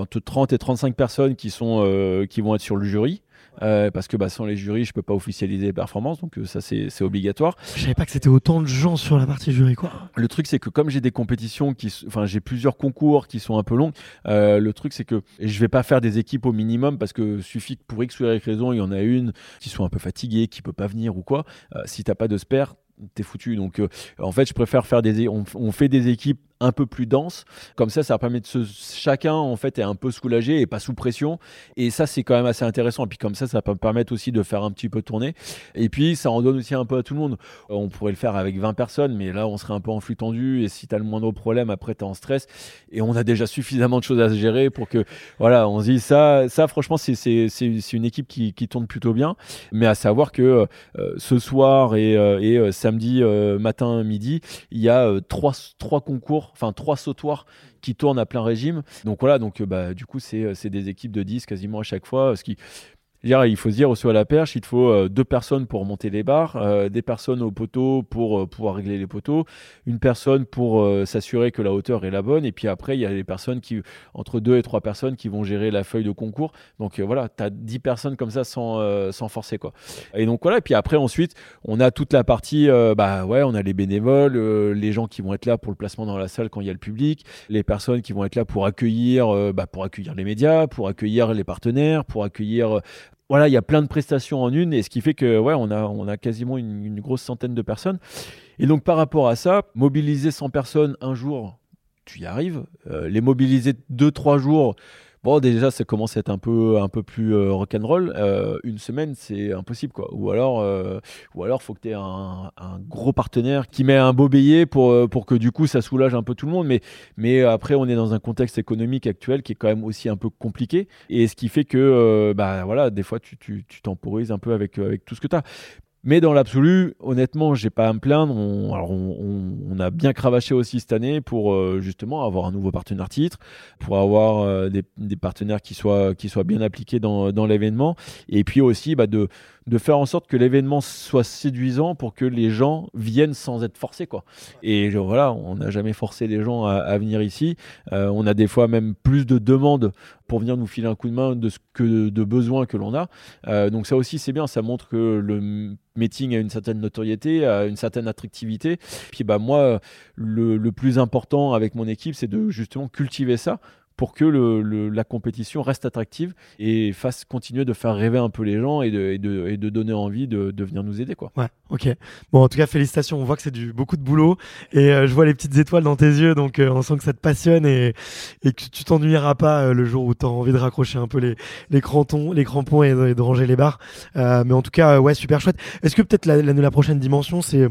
entre 30 et 35 personnes qui sont euh, qui vont être sur le jury. Euh, parce que bah, sans les jurys, je peux pas officialiser les performances, donc euh, ça c'est obligatoire. Je savais pas que c'était autant de gens sur la partie jury quoi. Le truc c'est que comme j'ai des compétitions qui, enfin j'ai plusieurs concours qui sont un peu longs, le truc c'est que je vais pas faire des équipes au minimum parce que suffit que pour X ou Y raison il y en a une qui soit un peu fatiguée, qui peut pas venir ou quoi. si t'as pas de spare, t'es foutu. Donc, en fait, je préfère faire des. On, on, fait des équipes un peu plus dense. Comme ça, ça permet de se, chacun en fait est un peu soulagé et pas sous pression. Et ça, c'est quand même assez intéressant. Et puis comme ça, ça peut permettre aussi de faire un petit peu tourner. Et puis ça en donne aussi un peu à tout le monde. On pourrait le faire avec 20 personnes, mais là, on serait un peu en flux tendu. Et si tu as le moindre problème, après, tu es en stress. Et on a déjà suffisamment de choses à gérer pour que, voilà, on se dit ça, ça franchement, c'est une équipe qui, tourne plutôt bien. Mais à savoir que euh, ce soir et, euh, euh, samedi matin, midi, il y a trois, trois concours, enfin trois sautoirs qui tournent à plein régime. Donc voilà, donc bah, du coup, c'est des équipes de 10 quasiment à chaque fois, ce qui il faut se dire aussi à la perche, il te faut euh, deux personnes pour monter les barres, euh, des personnes au poteau pour euh, pouvoir régler les poteaux, une personne pour s'assurer que la hauteur est la bonne, et puis après, il y a les personnes qui, entre deux et trois personnes qui vont gérer la feuille de concours. Donc voilà, tu as dix personnes comme ça sans, sans forcer. Quoi. Et donc voilà, et puis après, ensuite, on a toute la partie, bah ouais, on a les bénévoles, les gens qui vont être là pour le placement dans la salle quand il y a le public, les personnes qui vont être là pour accueillir, bah, pour accueillir les médias, pour accueillir les partenaires, pour accueillir voilà, il y a plein de prestations en une, et ce qui fait que ouais, on a, on a quasiment une, grosse centaine de personnes. Et donc par rapport à ça, mobiliser 100 personnes un jour, tu y arrives. Euh, les mobiliser 2-3 jours, Bon, déjà, ça commence à être un peu, un peu plus euh, rock'n'roll. Euh, une semaine, c'est impossible, quoi. Ou alors, euh, ou alors, faut que tu aies un, gros partenaire qui met un beau billet pour, euh, pour que du coup, ça soulage un peu tout le monde. Mais, mais après, on est dans un contexte économique actuel qui est quand même aussi un peu compliqué. Et ce qui fait que, bah voilà, des fois, tu, tu, temporises un peu avec, avec tout ce que tu as. Mais dans l'absolu, honnêtement, j'ai pas à me plaindre. On, a bien cravaché aussi cette année pour euh, justement avoir un nouveau partenaire titre, pour avoir euh, des, partenaires qui soient, bien appliqués dans, dans l'événement, et puis aussi bah, de, de faire en sorte que l'événement soit séduisant pour que les gens viennent sans être forcés. Quoi. Et voilà, on n'a jamais forcé les gens à, venir ici. Euh, on a des fois même plus de demandes pour venir nous filer un coup de main de ce que de besoins que l'on a. Euh, donc ça aussi c'est bien, ça montre que le meeting a une certaine notoriété, a une certaine attractivité. Puis bah moi, le plus important avec mon équipe, c'est de justement cultiver ça pour que le, la compétition reste attractive et fasse continuer de faire rêver un peu les gens et de, et de, et de donner envie de, de, venir nous aider. Quoi. Ouais, ok. Bon, en tout cas, félicitations. On voit que c'est du beaucoup de boulot et euh, je vois les petites étoiles dans tes yeux, donc euh, on sent que ça te passionne et, et que tu t'ennuieras pas euh, le jour où tu as envie de raccrocher un peu les, les, crampons, les crampons et de, ranger les barres. mais en tout cas, ouais, super chouette. Est-ce que peut-être la, la, la prochaine dimension, c'est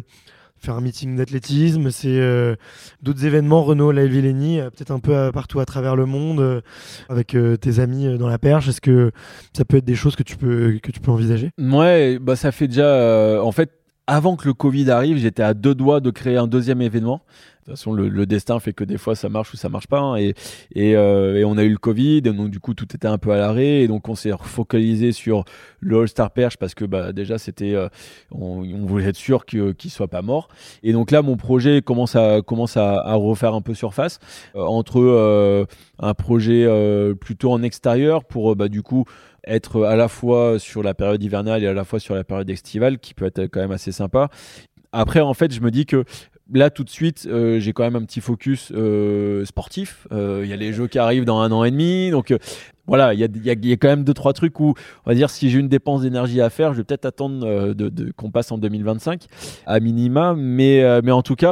faire un meeting d'athlétisme, c'est euh, d'autres événements, Renault, la Villeni, euh, peut-être un peu euh, partout à travers le monde, avec tes amis dans la perche. Est-ce que ça peut être des choses que tu peux, que tu peux envisager? Ouais, bah ça fait déjà. en fait, avant que le Covid arrive, j'étais à deux doigts de créer un deuxième événement. De toute façon, le, destin fait que des fois ça marche ou ça marche pas. Hein, et, euh, et, on a eu le Covid, donc du coup tout était un peu à l'arrêt. Et donc on s'est focalisé sur le All-Star Perche parce que bah, déjà c'était, euh, on, voulait être sûr qu'il ne soit pas mort. Et donc là, mon projet commence à, commence à, refaire un peu surface euh, entre un projet plutôt en extérieur pour bah, du coup être à la fois sur la période hivernale et à la fois sur la période estivale qui peut être quand même assez sympa. Après, en fait, je me dis que là tout de suite, euh, j'ai quand même un petit focus euh, sportif. Euh, il y a les jeux qui arrivent dans un an et demi, donc voilà, il y a, quand même deux trois trucs où on va dire si j'ai une dépense d'énergie à faire, je vais peut-être attendre de, qu'on passe en 2025 à minima, mais mais en tout cas.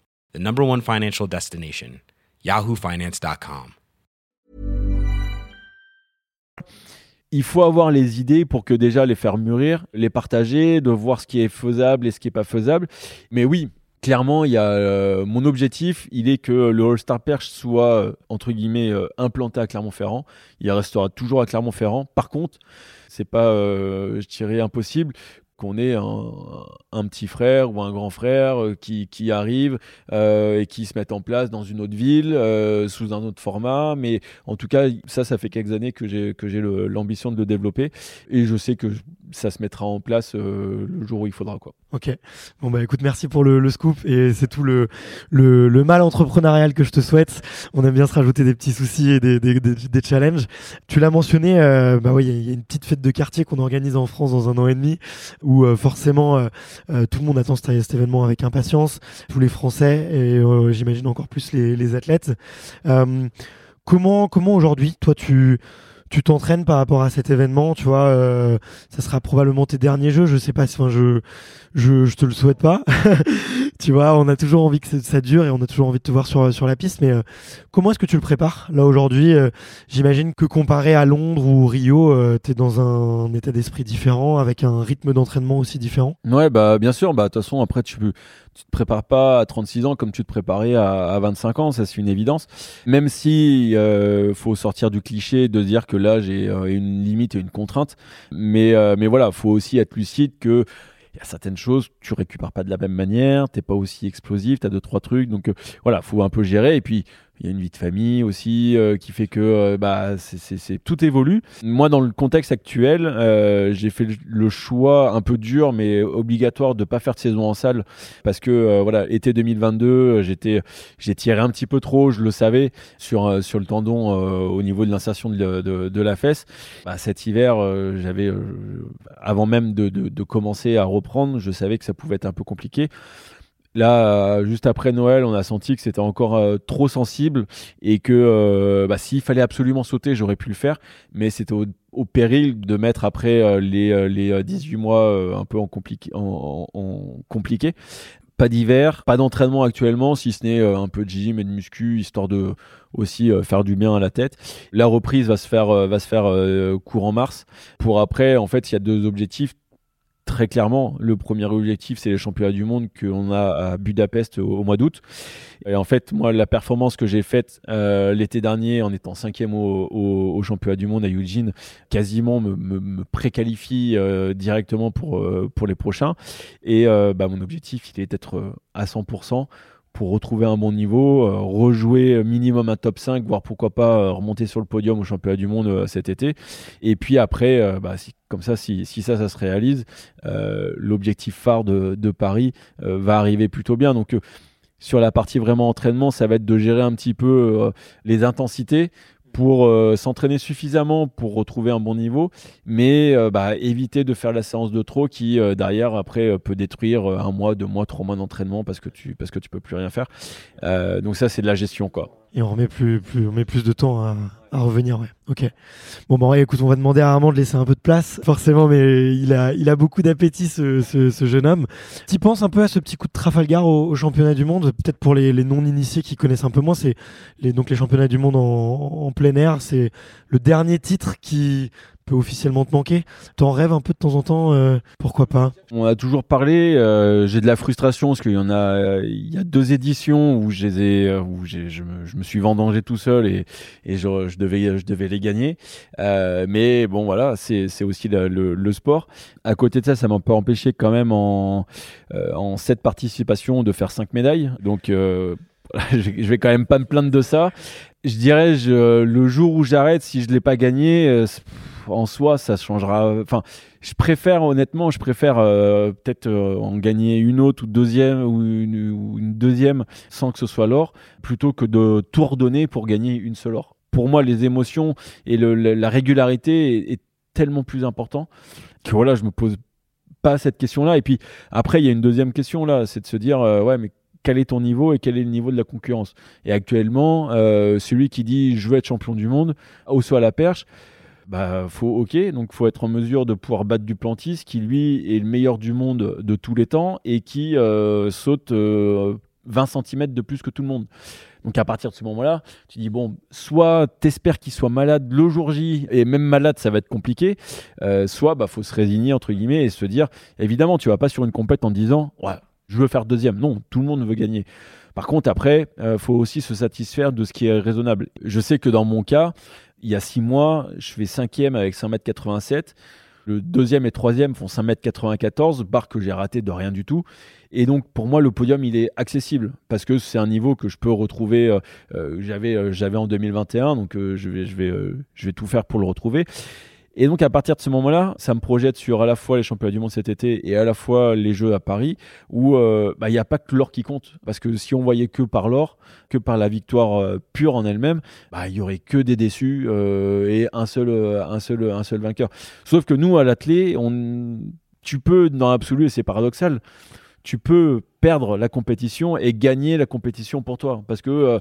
the number one financial destination, yahoofinance.com. il faut avoir les idées pour que déjà les faire mûrir, les partager, de voir ce qui est faisable et ce qui n'est pas faisable. Mais oui, clairement, il y a euh, mon objectif, il est que le All-Star Perche soit euh, entre guillemets euh, implanté à Clermont-Ferrand. Il restera toujours à Clermont-Ferrand. Par contre, c'est pas, je dirais, impossible qu'on ait un, petit frère ou un grand frère euh, qui, arrive euh, et qui se met en place dans une autre ville euh, sous un autre format. Mais en tout cas, ça, ça fait quelques années que j'ai l'ambition de le développer et je sais que ça se mettra en place le jour où il faudra. Quoi. Ok. Bon bah écoute, merci pour le, scoop et c'est tout le, le, mal entrepreneurial que je te souhaite. On aime bien se rajouter des petits soucis et des, des, des, challenges. Tu l'as mentionné, bah oui, il y, a une petite fête de quartier qu'on organise en France dans un an et demi forcément tout le monde attend cet, événement avec impatience, tous les Français et j'imagine encore plus les, les athlètes. comment comment aujourd'hui, toi tu tu t'entraînes par rapport à cet événement, tu vois, euh, ça sera probablement tes derniers jeux, je sais pas, enfin je, je, je te le souhaite pas, tu vois, on a toujours envie que ça dure et on a toujours envie de te voir sur, sur la piste, mais euh, comment est-ce que tu le prépares là aujourd'hui euh, J'imagine que comparé à Londres ou Rio, tu es dans un, état d'esprit différent, avec un rythme d'entraînement aussi différent? Ouais, bah bien sûr, bah de toute façon après tu, tu te prépares pas à 36 ans comme tu te préparais à, à 25 ans, ça c'est une évidence, même si faut sortir du cliché de dire que là j'ai euh, une limite et une contrainte. Mais, euh, mais voilà, faut aussi être lucide que il y a certaines choses, tu récupères pas de la même manière, t'es pas aussi explosif, tu as deux, trois trucs. Donc euh, voilà, faut un peu gérer. Et puis, il y a une vie de famille aussi euh, qui fait que euh, bah, c'est, tout évolue. Moi, dans le contexte actuel, euh, j'ai fait le choix un peu dur mais obligatoire de pas faire de saison en salle parce que voilà, été 2022, j'étais, j'ai tiré un petit peu trop, je le savais, sur, sur le tendon au niveau de l'insertion de, de, la fesse. Bah, cet hiver, j'avais, avant même de, de commencer à reprendre, je savais que ça pouvait être un peu compliqué. Là, euh, juste après Noël, on a senti que c'était encore euh, trop sensible et que euh, bah, s'il fallait absolument sauter, j'aurais pu le faire, mais c'était au, péril de mettre après les, les 18 mois un peu en, compliqué, en, compliqué. Pas d'hiver, pas d'entraînement actuellement, si ce n'est un peu de gym et de muscu, histoire de aussi faire du bien à la tête. La reprise va se faire, va se faire courant mars. Pour après, en fait, il y a deux objectifs très clairement, le premier objectif, c'est les championnats du monde qu'on a à Budapest au, mois d'août. Et en fait, moi, la performance que j'ai faite euh, l'été dernier en étant cinquième au, au, championnat du monde à Eugene, quasiment me, préqualifie euh, directement pour, euh, pour les prochains. Et bah, mon objectif, il est d'être à 100% pour retrouver un bon niveau, euh, rejouer minimum un top 5, voire pourquoi pas euh, remonter sur le podium au championnat du monde euh, cet été. Et puis après, bah, comme ça, si, ça, ça se réalise, l'objectif phare de, de Paris va arriver plutôt bien. Donc sur la partie vraiment entraînement, ça va être de gérer un petit peu les intensités pour euh, s'entraîner suffisamment pour retrouver un bon niveau, mais euh, bah, éviter de faire la séance de trop qui euh, derrière après peut détruire un mois, deux mois, trois mois d'entraînement parce que tu parce que tu peux plus rien faire. donc ça c'est de la gestion quoi. Et on remet plus, plus on met plus de temps à, revenir, ouais. Ok. Bon, bah, écoute, on va demander à Armand de laisser un peu de place, forcément, mais il a, beaucoup d'appétit, ce, jeune homme. Tu penses un peu à ce petit coup de Trafalgar au, championnat du monde? Peut-être pour les, non-initiés qui connaissent un peu moins, c'est les, donc les championnats du monde en plein air. C'est le dernier titre qui peut officiellement te manquer. T'en rêves un peu de temps en temps, euh, pourquoi pas? On a toujours parlé, euh, j'ai de la frustration parce qu'il y en a, euh, il y a deux éditions où, je, ai, où je, me, suis vendangé tout seul et, je, devais, les gagner. mais bon voilà, c'est aussi le, sport. À côté de ça, ça m'a pas empêché quand même en, en cette participation de faire cinq médailles. Donc je vais quand même pas me plaindre de ça. Je dirais, le jour où j'arrête, si je l'ai pas gagné, en soi, ça changera. Enfin, je préfère honnêtement, je préfère euh, peut-être euh, en gagner une autre ou deuxième ou une, deuxième sans que ce soit l'or, plutôt que de tout redonner pour gagner une seule or. Pour moi, les émotions et la régularité est, tellement plus important que voilà, je me pose pas cette question-là. Et puis après, il y a une deuxième question là, c'est de se dire euh, ouais, mais quel est ton niveau et quel est le niveau de la concurrence. Et actuellement, celui qui dit je veux être champion du monde, au soit à la perche, bah faut ok donc faut être en mesure de pouvoir battre Duplantis qui lui est le meilleur du monde de tous les temps et qui euh, saute 20 euh, cm de plus que tout le monde. Donc à partir de ce moment-là, tu dis bon, soit t'espères qu'il soit malade le jour J et même malade ça va être compliqué, euh, soit bah faut se résigner entre guillemets et se dire évidemment tu vas pas sur une compète en disant ouais je veux faire deuxième. Non, tout le monde veut gagner. Par contre, après, il faut aussi se satisfaire de ce qui est raisonnable. Je sais que dans mon cas, il y a six mois, je fais cinquième avec 5m87. Le deuxième et troisième font 5m94, barre que j'ai raté de rien du tout. Et donc pour moi, le podium, il est accessible parce que c'est un niveau que je peux retrouver. Euh, euh, j'avais, euh, j'avais en 2021, donc je vais, je vais, je vais tout faire pour le retrouver. Et donc à partir de ce moment-là, ça me projette sur à la fois les championnats du monde cet été et à la fois les Jeux à Paris, où euh, bah, il n'y a pas que l'or qui compte. Parce que si on voyait que par l'or, que par la victoire euh, pure en elle-même, bah, il y aurait que des déçus euh, et un seul, un, seul, un seul vainqueur. Sauf que nous, à l'athlé, on... tu peux, dans l'absolu, et c'est paradoxal, tu peux perdre la compétition et gagner la compétition pour toi. Parce que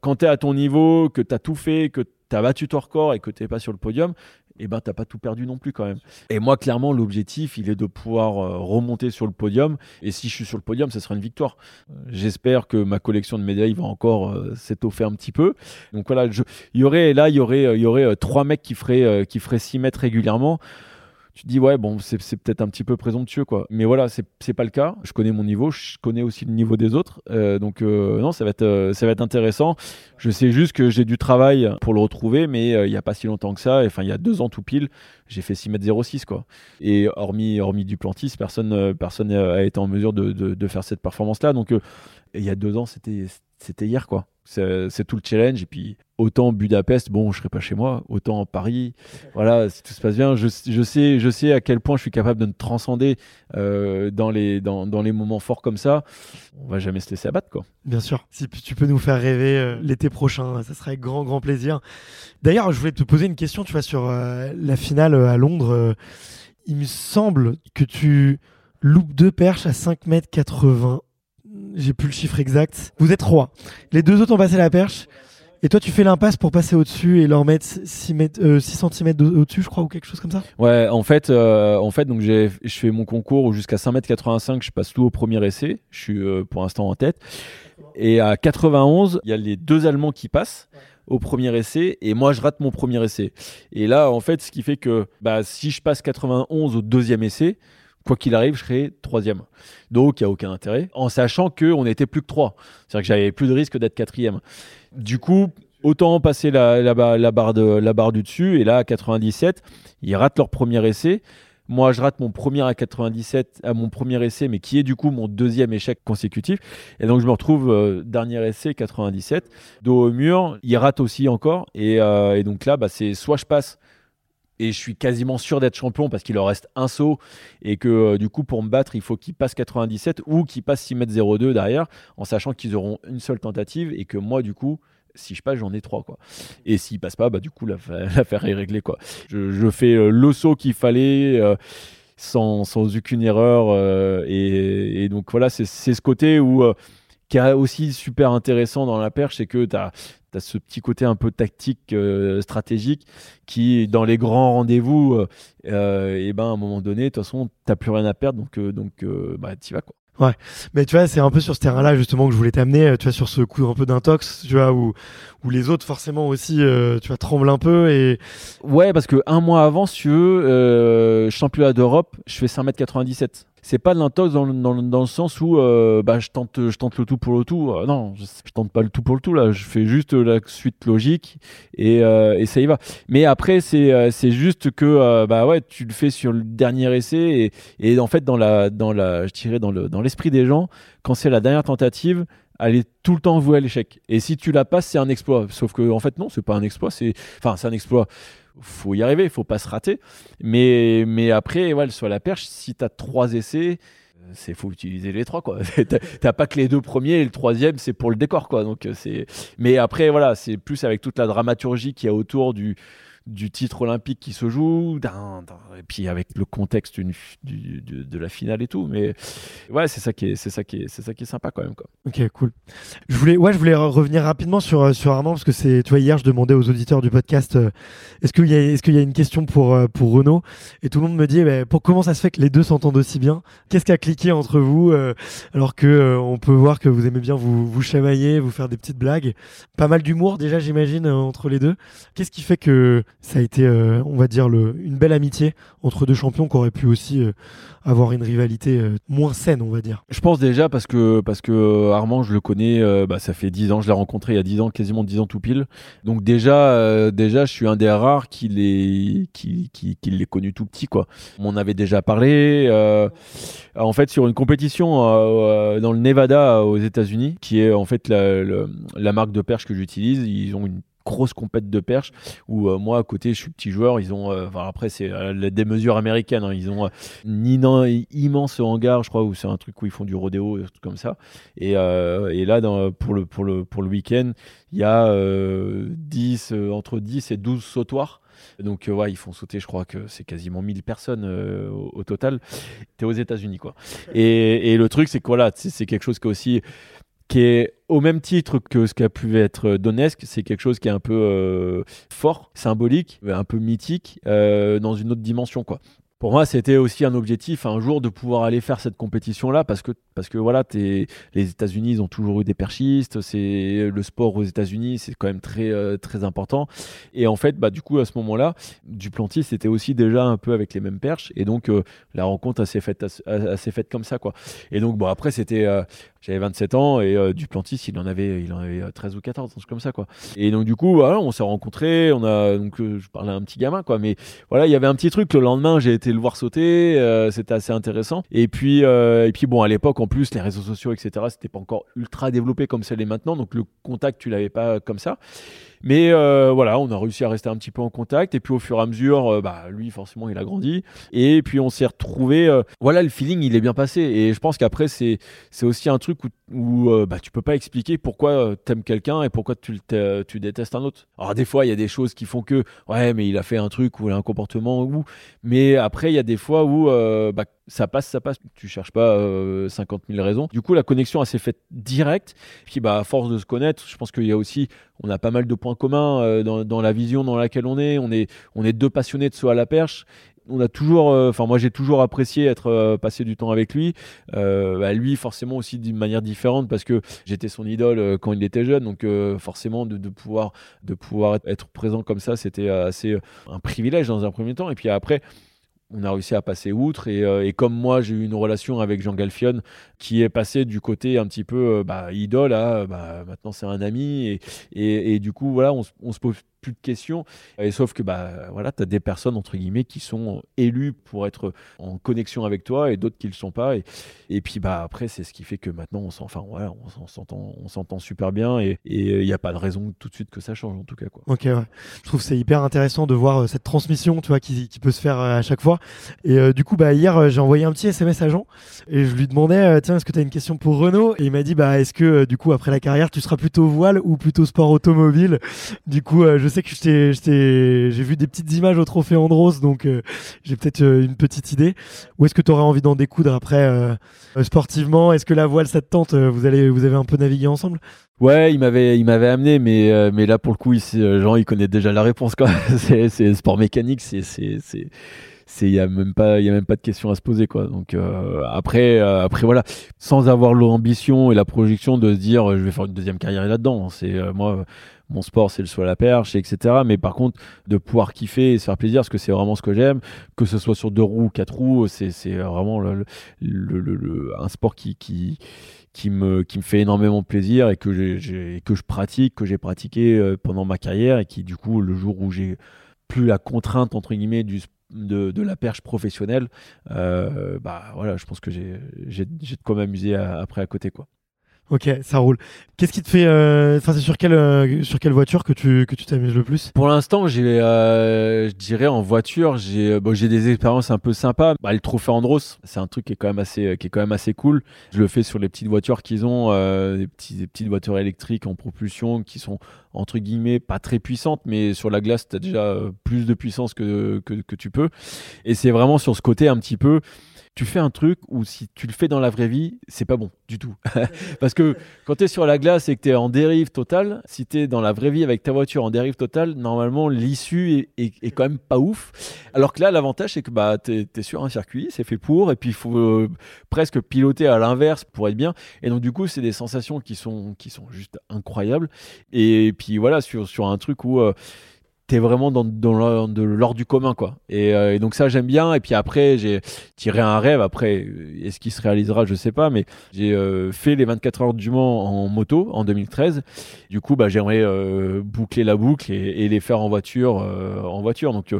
quand tu es à ton niveau, que tu as tout fait, que tu as battu ton record et que tu n'es pas sur le podium, eh ben t'as pas tout perdu non plus quand même. Et moi clairement l'objectif il est de pouvoir euh, remonter sur le podium et si je suis sur le podium ce sera une victoire. Euh, j'espère que ma collection de médailles va encore euh, s'étoffer un petit peu. Donc voilà, il y aurait là il y aurait il y aurait trois mecs qui feraient qui feraient 6 mètres régulièrement tu dis ouais bon c'est peut-être un petit peu présomptueux quoi. Mais voilà c'est pas le cas. Je connais mon niveau je connais aussi le niveau des autres. Euh, donc euh, non ça va être euh, ça va être intéressant. Je sais juste que j'ai du travail pour le retrouver mais il n'y a pas si longtemps que ça enfin il y a deux ans tout pile j'ai fait 6 mètres 06 quoi. Et hormis hormis Duplantis personne personne n'a été en mesure de, faire cette performance là donc il y a deux ans c'était c'était hier quoi c'est tout le challenge. Et puis, autant Budapest, bon, je serai pas chez moi, autant Paris, voilà, si tout se passe bien, je, sais, je sais à quel point je suis capable de me transcender euh, dans, les, dans, dans, les moments forts comme ça. On va jamais se laisser abattre, quoi. Bien sûr. Si tu peux nous faire rêver euh, l'été prochain, ça serait avec grand, grand plaisir. D'ailleurs, je voulais te poser une question, tu vois, sur euh, la finale à Londres. il me semble que tu loupes deux perches à 5 mètres 80 j'ai plus le chiffre exact. Vous êtes trois. Les deux autres ont passé la perche. Et toi, tu fais l'impasse pour passer au-dessus et leur mettre 6, mètres, 6 cm au-dessus, je crois, ou quelque chose comme ça Ouais, en fait, euh, en fait donc je fais mon concours jusqu'à 5m85, je passe tout au premier essai. Je suis euh, pour l'instant en tête. Et à 91, il y a les deux Allemands qui passent au premier essai et moi je rate mon premier essai. Et là, en fait, ce qui fait que bah, si je passe 91 au deuxième essai, quoi qu'il arrive, je serai troisième. Donc, il n'y a aucun intérêt, en sachant qu'on n'était plus que trois. C'est-à-dire que j'avais plus de risque d'être quatrième. Du coup, autant passer la, la barre du dessus. Et là, à 97, ils ratent leur premier essai. Moi, je rate mon premier à 97, à mon premier essai, mais qui est du coup mon deuxième échec consécutif. Et donc, je me retrouve euh, dernier essai 97, dos au mur. Il rate aussi encore. Et, euh, donc là, bah, c'est soit je passe et je suis quasiment sûr d'être champion parce qu'il leur reste un saut et que euh, du coup pour me battre il faut qu'ils passent 97 ou qu'ils passent 6 mètres 02 derrière en sachant qu'ils auront une seule tentative et que moi du coup si je passe j'en ai trois quoi. Et s'ils passent pas bah du coup l'affaire est réglée quoi. Je, fais euh, le saut qu'il fallait euh, sans, aucune erreur et, et, donc voilà c'est ce côté où qui est aussi super intéressant dans la perche, c'est que tu as, ce petit côté un peu tactique, euh, stratégique, qui, dans les grands rendez-vous, et euh, euh, eh ben, à un moment donné, de toute façon, tu n'as plus rien à perdre, donc, donc bah, tu vas. Quoi. Ouais, mais tu vois, c'est un peu sur ce terrain-là justement que je voulais t'amener, tu vois, sur ce coup un peu d'intox, tu vois, où, où les autres forcément aussi, tu vois, tremblent un peu et. Ouais, parce que un mois avant, si tu veux, championnat d'Europe, je fais 5m97 c'est pas de l'intox dans, dans, le sens où euh, bah, je, tente, je tente le tout pour le tout. Euh, non, je, tente pas le tout pour le tout là. Je fais juste la suite logique et, euh, et ça y va. Mais après, c'est c'est juste que bah ouais, tu le fais sur le dernier essai et, et en fait dans la dans la je dirais dans le dans l'esprit des gens, quand c'est la dernière tentative, elle est tout le temps vouée à l'échec. Et si tu la passes, c'est un exploit. Sauf que en fait non, c'est pas un exploit. C'est enfin c'est un exploit faut y arriver, faut pas se rater. Mais, mais après, ouais, sur la perche, si tu as trois essais, euh, c'est faut utiliser les trois quoi. T'as pas que les deux premiers et le troisième c'est pour le décor quoi. Donc euh, c'est. Mais après voilà, c'est plus avec toute la dramaturgie qu'il y a autour du du titre olympique qui se joue, et puis avec le contexte de la finale et tout. Mais ouais, c'est ça qui est, c'est ça qui est, c'est ça qui est sympa quand même. Quoi. Ok, cool. Je voulais, ouais, je voulais revenir rapidement sur euh, sur Armand parce que c'est, tu hier je demandais aux auditeurs du podcast, euh, est-ce qu'il y a, est-ce qu'il y a une question pour euh, pour Renaud? Et tout le monde me dit, bah, pour comment ça se fait que les deux s'entendent aussi bien? Qu'est-ce qui a cliqué entre vous alors que on peut voir que vous aimez bien vous chamailler, vous faire des petites blagues, pas mal d'humour déjà, j'imagine entre les deux. Qu'est-ce qui fait que ça a été, euh, on va dire, une belle amitié entre deux champions qui auraient pu aussi euh, avoir une rivalité euh, moins saine, on va dire. Je pense déjà parce que, parce que Armand, je le connais, bah, ça fait 10 ans, je l'ai rencontré il y a 10 ans, quasiment 10 ans tout pile. Donc déjà, déjà je suis un des rares qui l'ait qui, qui, qui connu tout petit. Quoi. On en avait déjà parlé. en fait, sur une compétition dans le Nevada aux États-Unis, qui est en fait la, la marque de perche que j'utilise, ils ont une grosse compète de perche où moi à côté je suis petit joueur ils ont après c'est des mesures américaines hein. ils ont un immense hangar je crois où c'est un truc où ils font du rodéo comme ça et, et là pour le pour le pour le week-end il y a 10 entre 10 et 12 sautoirs donc, ouais, ils font sauter, je crois que c'est quasiment 1000 personnes au, total. Tu es aux États-Unis, quoi. Et, et, le truc, c'est que voilà, c'est quelque chose qui est aussi qui est au même titre que ce qu'a pu être Donetsk, c'est quelque chose qui est un peu euh, fort, symbolique, un peu mythique, euh, dans une autre dimension, quoi. Pour moi, c'était aussi un objectif un jour de pouvoir aller faire cette compétition-là parce que, parce que voilà, es, les États-Unis, ont toujours eu des perchistes. C'est le sport aux États-Unis, c'est quand même très, euh, très important. Et en fait, bah, du coup, à ce moment-là, Duplantis c'était aussi déjà un peu avec les mêmes perches. Et donc, la rencontre s'est faite, faite comme ça, quoi. Et donc, bon, après, c'était, j'avais 27 ans et euh, Duplantis, il en avait, il en avait 13 euh, ou 14, un comme ça, quoi. Et donc, du coup, on s'est rencontrés, on a, donc, euh, je parlais à un petit gamin, quoi. Mais voilà, il y avait un petit truc. Le lendemain, j'ai été le voir sauter, c'était assez intéressant. Et puis, et puis, bon, à l'époque, en plus, les réseaux sociaux, etc., c'était pas encore ultra développé comme ça l'est maintenant. Donc, le contact, tu l'avais pas comme ça. Mais euh, voilà, on a réussi à rester un petit peu en contact. Et puis au fur et à mesure, euh, bah, lui, forcément, il a grandi. Et puis on s'est retrouvé. Euh, voilà, le feeling, il est bien passé. Et je pense qu'après, c'est, c'est aussi un truc où, où bah, tu peux pas expliquer pourquoi tu aimes quelqu'un et pourquoi tu, tu détestes un autre. Alors des fois, il y a des choses qui font que, ouais, mais il a fait un truc ou il a un comportement ou. Mais après, il y a des fois où bah, ça passe, ça passe. Tu cherches pas 50 000 raisons. Du coup, la connexion, s'est faite direct. Puis, bah, à force de se connaître, je pense qu'il y a aussi, on a pas mal de points communs euh, dans, la vision dans laquelle on est. On est, on est deux passionnés de saut à la perche. On a toujours, euh, enfin moi j'ai toujours apprécié être euh, passé du temps avec lui. Bah, lui forcément aussi d'une manière différente parce que j'étais son idole quand il était jeune, donc forcément de, pouvoir de pouvoir être présent comme ça, c'était assez un privilège dans un premier temps. Et puis après, on a réussi à passer outre. Et, comme moi, j'ai eu une relation avec Jean Galfion qui est passé du côté un petit peu bah, idole à bah, maintenant c'est un ami. Et, et, du coup, voilà, on, on se pose plus de questions. Et sauf que bah voilà, tu as des personnes entre guillemets qui sont élues pour être en connexion avec toi et d'autres qui le sont pas. Et, et puis bah après c'est ce qui fait que maintenant on s'entend, voilà, on s'entend, on s'entend super bien et il n'y a pas de raison tout de suite que ça change en tout cas quoi. Ok ouais. Je trouve c'est hyper intéressant de voir euh, cette transmission tu vois qui, qui, peut se faire euh, à chaque fois. Et euh, du coup bah hier j'ai envoyé un petit SMS à Jean et je lui demandais tiens est-ce que tu as une question pour Renault et il m'a dit bah est-ce que du coup après la carrière tu seras plutôt voile ou plutôt sport automobile? Du coup je sais que j'ai vu des petites images au trophée Andros, donc euh, j'ai peut-être euh, une petite idée. Où est-ce que tu aurais envie d'en découdre après euh, sportivement? Est-ce que la voile, ça te tente vous, allez, vous avez un peu navigué ensemble? Ouais, il m'avait, il m'avait amené, mais, mais là pour le coup, il, Jean, il connaît déjà la réponse. c'est, sport mécanique, c'est, c'est, c'est il y a même pas il y a même pas de question à se poser quoi. Donc après après voilà. Sans avoir l'ambition et la projection de se dire je vais faire une deuxième carrière là-dedans c'est moi mon sport c'est le saut à la perche, etc. Mais par contre, de pouvoir kiffer et se faire plaisir, parce que c'est vraiment ce que j'aime, que ce soit sur deux roues ou quatre roues, c'est vraiment un sport qui, qui, me, qui me fait énormément plaisir et que, que je pratique, que j'ai pratiqué euh, pendant ma carrière et qui, du coup, le jour où j'ai plus la contrainte, entre guillemets, de, de, la perche professionnelle, euh, bah voilà, je pense que j'ai de quoi m'amuser après à côté quoi. Ok, ça roule. Qu'est-ce qui te fait. Euh, c'est sur quelle, euh, sur quelle voiture que tu que tu t'amuses le plus? Pour l'instant, j'ai, euh, je dirais en voiture, j'ai bon, j'ai des expériences un peu sympas. Bah, le trophée Andros, c'est un truc qui est quand même assez qui est quand même assez cool. Je le fais sur les petites voitures qu'ils ont, des, petits, des petites voitures électriques en propulsion qui sont entre guillemets pas très puissantes, mais sur la glace, tu as déjà plus de puissance que, que, que tu peux. Et c'est vraiment sur ce côté un petit peu tu fais un truc où si tu le fais dans la vraie vie, c'est pas bon du tout. Parce que quand tu es sur la glace et que tu es en dérive totale, si tu es dans la vraie vie avec ta voiture en dérive totale, normalement l'issue est, est, quand même pas ouf. Alors que là, l'avantage c'est que bah, tu es, sur un circuit, c'est fait pour, et puis il faut euh, presque piloter à l'inverse pour être bien. Et donc du coup, c'est des sensations qui sont, qui sont juste incroyables. Et puis voilà, sur, sur un truc où... Euh, t'es vraiment dans, dans l'ordre du commun quoi. Euh, et, donc ça j'aime bien. Et puis après j'ai tiré un rêve. Après est-ce qu'il se réalisera je sais pas. Mais j'ai euh, fait les 24 heures du Mans en moto en 2013 du coup bah j'aimerais euh, boucler la boucle et, les faire en voiture en voiture. Donc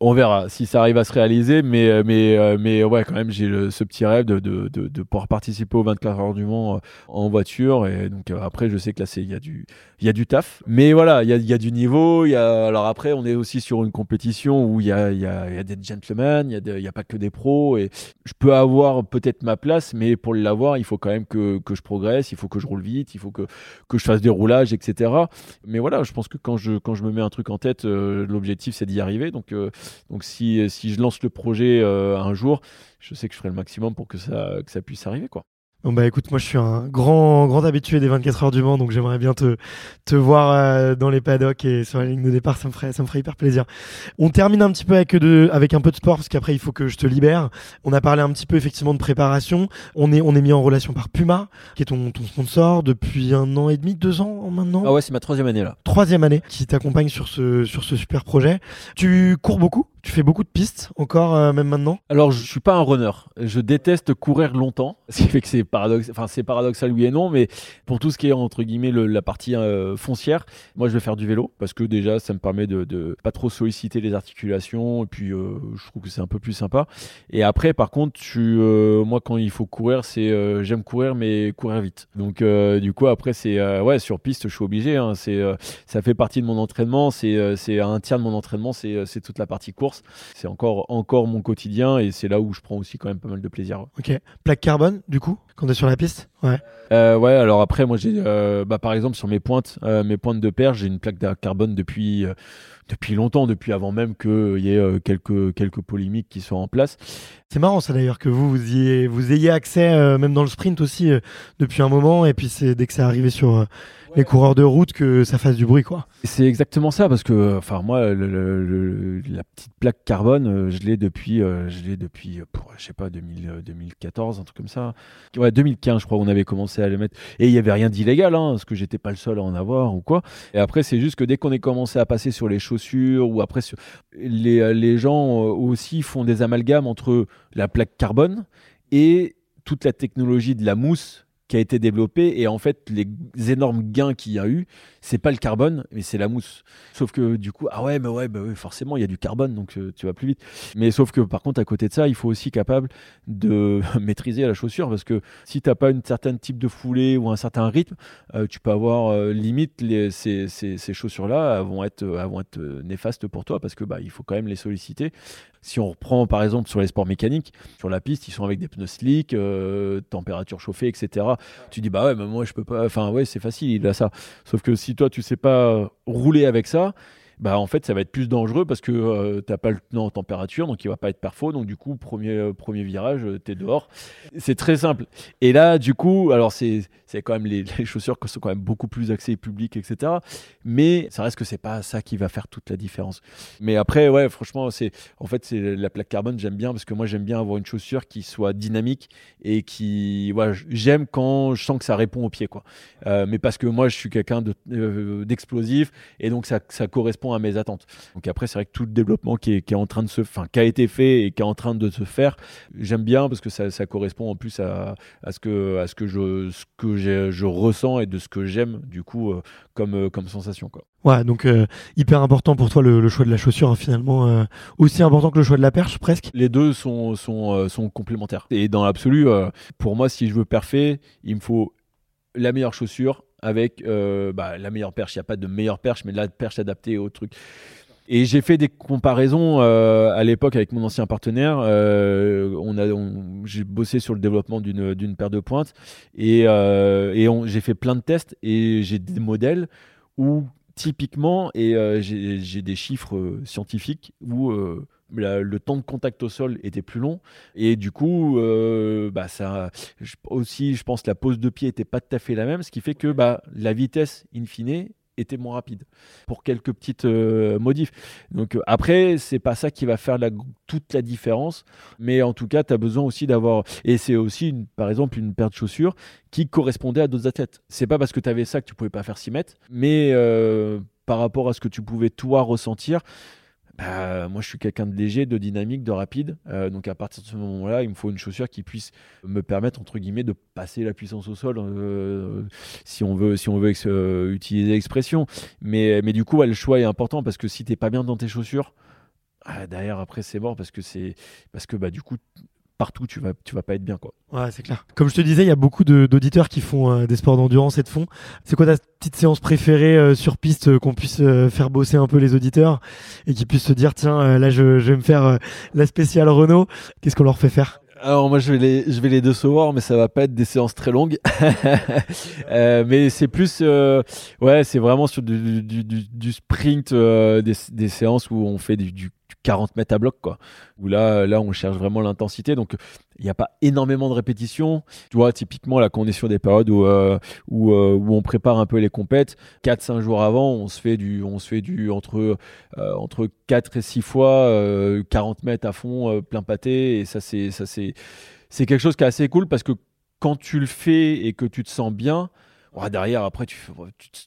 on verra si ça arrive à se réaliser, mais, euh, mais, euh, mais ouais, quand même, j'ai ce petit rêve de, de, de, pouvoir participer aux 24 heures du Mans euh, en voiture. Et donc après, je sais que là, il y, a du, y a du taf. Mais voilà, il y a, y a, du niveau. Y a, alors après, on est aussi sur une compétition où il y a, y, a, y a, des gentlemen, il n'y a, a, pas que des pros. Et je peux avoir peut-être ma place, mais pour l'avoir, il faut quand même que, que, je progresse, il faut que je roule vite, il faut que, que je fasse des roulages, etc. Mais voilà, je pense que quand je, quand je me mets un truc en tête, l'objectif, c'est d'y arriver. Donc, donc si, je lance le projet euh, un jour, je sais que je ferai le maximum pour que ça, que ça puisse arriver. quoi. Bon bah écoute, moi je suis un grand grand habitué des 24 heures du Mans, donc j'aimerais bien te, te voir euh, dans les paddocks et sur la ligne de départ, ça me ferait ça me ferait hyper plaisir. On termine un petit peu avec de avec un peu de sport parce qu'après il faut que je te libère. On a parlé un petit peu effectivement de préparation. On est on est mis en relation par Puma, qui est ton, ton sponsor depuis un an et demi, deux ans maintenant. Ah ouais, c'est ma troisième année là. Troisième année qui t'accompagne sur ce sur ce super projet. Tu cours beaucoup? Tu fais beaucoup de pistes encore, euh, même maintenant? Alors, je suis pas un runner. Je déteste courir longtemps. Ce qui fait que c'est paradoxe, enfin, c'est paradoxal, oui et non, mais pour tout ce qui est, entre guillemets, la partie euh, foncière, moi, je vais faire du vélo parce que déjà, ça me permet de, de pas trop solliciter les articulations et puis euh, je trouve que c'est un peu plus sympa. Et après, par contre, moi, quand il faut courir, c'est j'aime courir, mais courir vite. Donc, du coup, après, c'est ouais, sur piste, je suis obligé. Hein. c'est ça fait partie de mon entraînement. C'est c'est un tiers de mon entraînement, c'est toute la partie course. C'est encore, encore mon quotidien et c'est là où je prends aussi quand même pas mal de plaisir. Ok. Plaque carbone, du coup, quand tu es sur la piste? Ouais. Euh, ouais, alors après, moi, j'ai, euh, bah, par exemple, sur mes pointes, euh, mes pointes de perche, j'ai une plaque de carbone depuis, depuis longtemps, depuis avant même qu'il y ait quelques, quelques polémiques qui soient en place. C'est marrant, ça d'ailleurs, que vous, vous, ayez, vous ayez accès, même dans le sprint aussi, depuis un moment, et puis c'est dès que c'est arrivé sur les coureurs de route que ça fasse du bruit, quoi. C'est exactement ça, parce que, enfin, moi, la petite plaque carbone, euh, je l'ai depuis, euh, je l'ai depuis, euh, pour, je sais pas, 2014, un truc comme ça. Ouais, 2015, je crois, on avait commencé à les mettre. Et il y avait rien d'illégal, hein, parce que j'étais pas le seul à en avoir ou quoi. Et après, c'est juste que dès qu'on est commencé à passer sur les chaussures ou après, sur... les, les gens aussi font des amalgames entre la plaque carbone et toute la technologie de la mousse qui a été développé et en fait les énormes gains qu'il y a eu c'est pas le carbone mais c'est la mousse. Sauf que du coup ah ouais mais ouais bah forcément il y a du carbone donc euh, tu vas plus vite. Mais sauf que par contre à côté de ça il faut aussi capable de maîtriser la chaussure parce que si t'as pas une certaine type de foulée ou un certain rythme euh, tu peux avoir euh, limite ces, ces, ces, chaussures là vont être vont être néfastes pour toi parce que bah il faut quand même les solliciter. Si on reprend par exemple sur les sports mécaniques, sur la piste, ils sont avec des pneus slick, température chauffée, etc. Tu dis bah ouais, mais moi je peux pas. Enfin ouais, c'est facile, il a ça. Sauf que si toi tu sais pas rouler avec ça, bah en fait ça va être plus dangereux parce que euh, tu n'as pas le pneu en température donc il va pas être perfo donc du coup premier euh, premier virage euh, tu es dehors c'est très simple et là du coup alors c'est c'est quand même les, chaussures qui sont quand même beaucoup plus axées public etc mais ça reste que c'est pas ça qui va faire toute la différence. Mais après ouais franchement c'est en fait c'est la plaque carbone j'aime bien parce que moi j'aime bien avoir une chaussure qui soit dynamique et qui voilà j'aime quand je sens que ça répond au pied quoi. Mais parce que moi je suis quelqu'un d'explosif et donc ça, ça correspond à mes attentes. Donc après, c'est vrai que tout le développement qui est, en train de se, enfin, qui a été fait et qui est en train de se faire, j'aime bien parce que ça, correspond en plus à, ce que, à ce que je, ce que je ressens et de ce que j'aime du coup euh, comme, euh, comme sensation, quoi. Ouais, donc euh, hyper important pour toi le, choix de la chaussure, hein, finalement, aussi important que le choix de la perche, presque. Les deux sont, sont, sont complémentaires. Et dans l'absolu, pour moi, si je veux parfait, il me faut la meilleure chaussure avec euh, bah, la meilleure perche. Il n'y a pas de meilleure perche, mais la perche adaptée au truc. Et j'ai fait des comparaisons euh, à l'époque avec mon ancien partenaire. Euh, on j'ai bossé sur le développement d'une, paire de pointes et, et j'ai fait plein de tests et j'ai des modèles où typiquement, et j'ai, des chiffres scientifiques où le temps de contact au sol était plus long et du coup euh, bah aussi je pense la pose de pied était pas tout à fait la même ce qui fait que bah la vitesse in fine était moins rapide pour quelques petites euh, modifs. Donc euh, après, c'est pas ça qui va faire toute la différence, mais en tout cas, tu as besoin aussi d'avoir et c'est aussi par exemple une paire de chaussures qui correspondait à d'autres athlètes. C'est pas parce que tu avais ça que tu pouvais pas faire 6 mètres, mais par rapport à ce que tu pouvais toi ressentir, bah, moi, je suis quelqu'un de léger, de dynamique, de rapide. Euh, donc, à partir de ce moment-là, il me faut une chaussure qui puisse me permettre, entre guillemets, de passer la puissance au sol, euh, si on veut, si on veut euh, utiliser l'expression. Mais, du coup, le choix est important parce que si tu n'es pas bien dans tes chaussures, ah, derrière après c'est mort parce que c'est parce que bah du coup partout tu vas tu vas pas être bien quoi. Ouais, c'est clair. Comme je te disais, il y a beaucoup d'auditeurs qui font euh, des sports d'endurance et de fond. C'est quoi ta petite séance préférée euh, sur piste euh, qu'on puisse faire bosser un peu les auditeurs et qu'ils puissent se dire tiens là je, je, vais me faire la spéciale Renault. Qu'est-ce qu'on leur fait faire? Alors moi je vais les je vais les décevoir mais ça va pas être des séances très longues euh, mais c'est plus euh, ouais c'est vraiment sur du, du, du, sprint euh, des, des, séances où on fait du, 40 mètres à bloc quoi. Où là là on cherche vraiment l'intensité. Donc il n'y a pas énormément de répétitions. Tu vois typiquement là quand des périodes où où, où, on prépare un peu les compètes 4 5 jours avant on se fait du on se fait du entre entre 4 et 6 fois 40 mètres à fond plein pâté. Et ça c'est ça c'est c'est quelque chose qui est assez cool parce que quand tu le fais et que tu te sens bien, derrière, après, tu,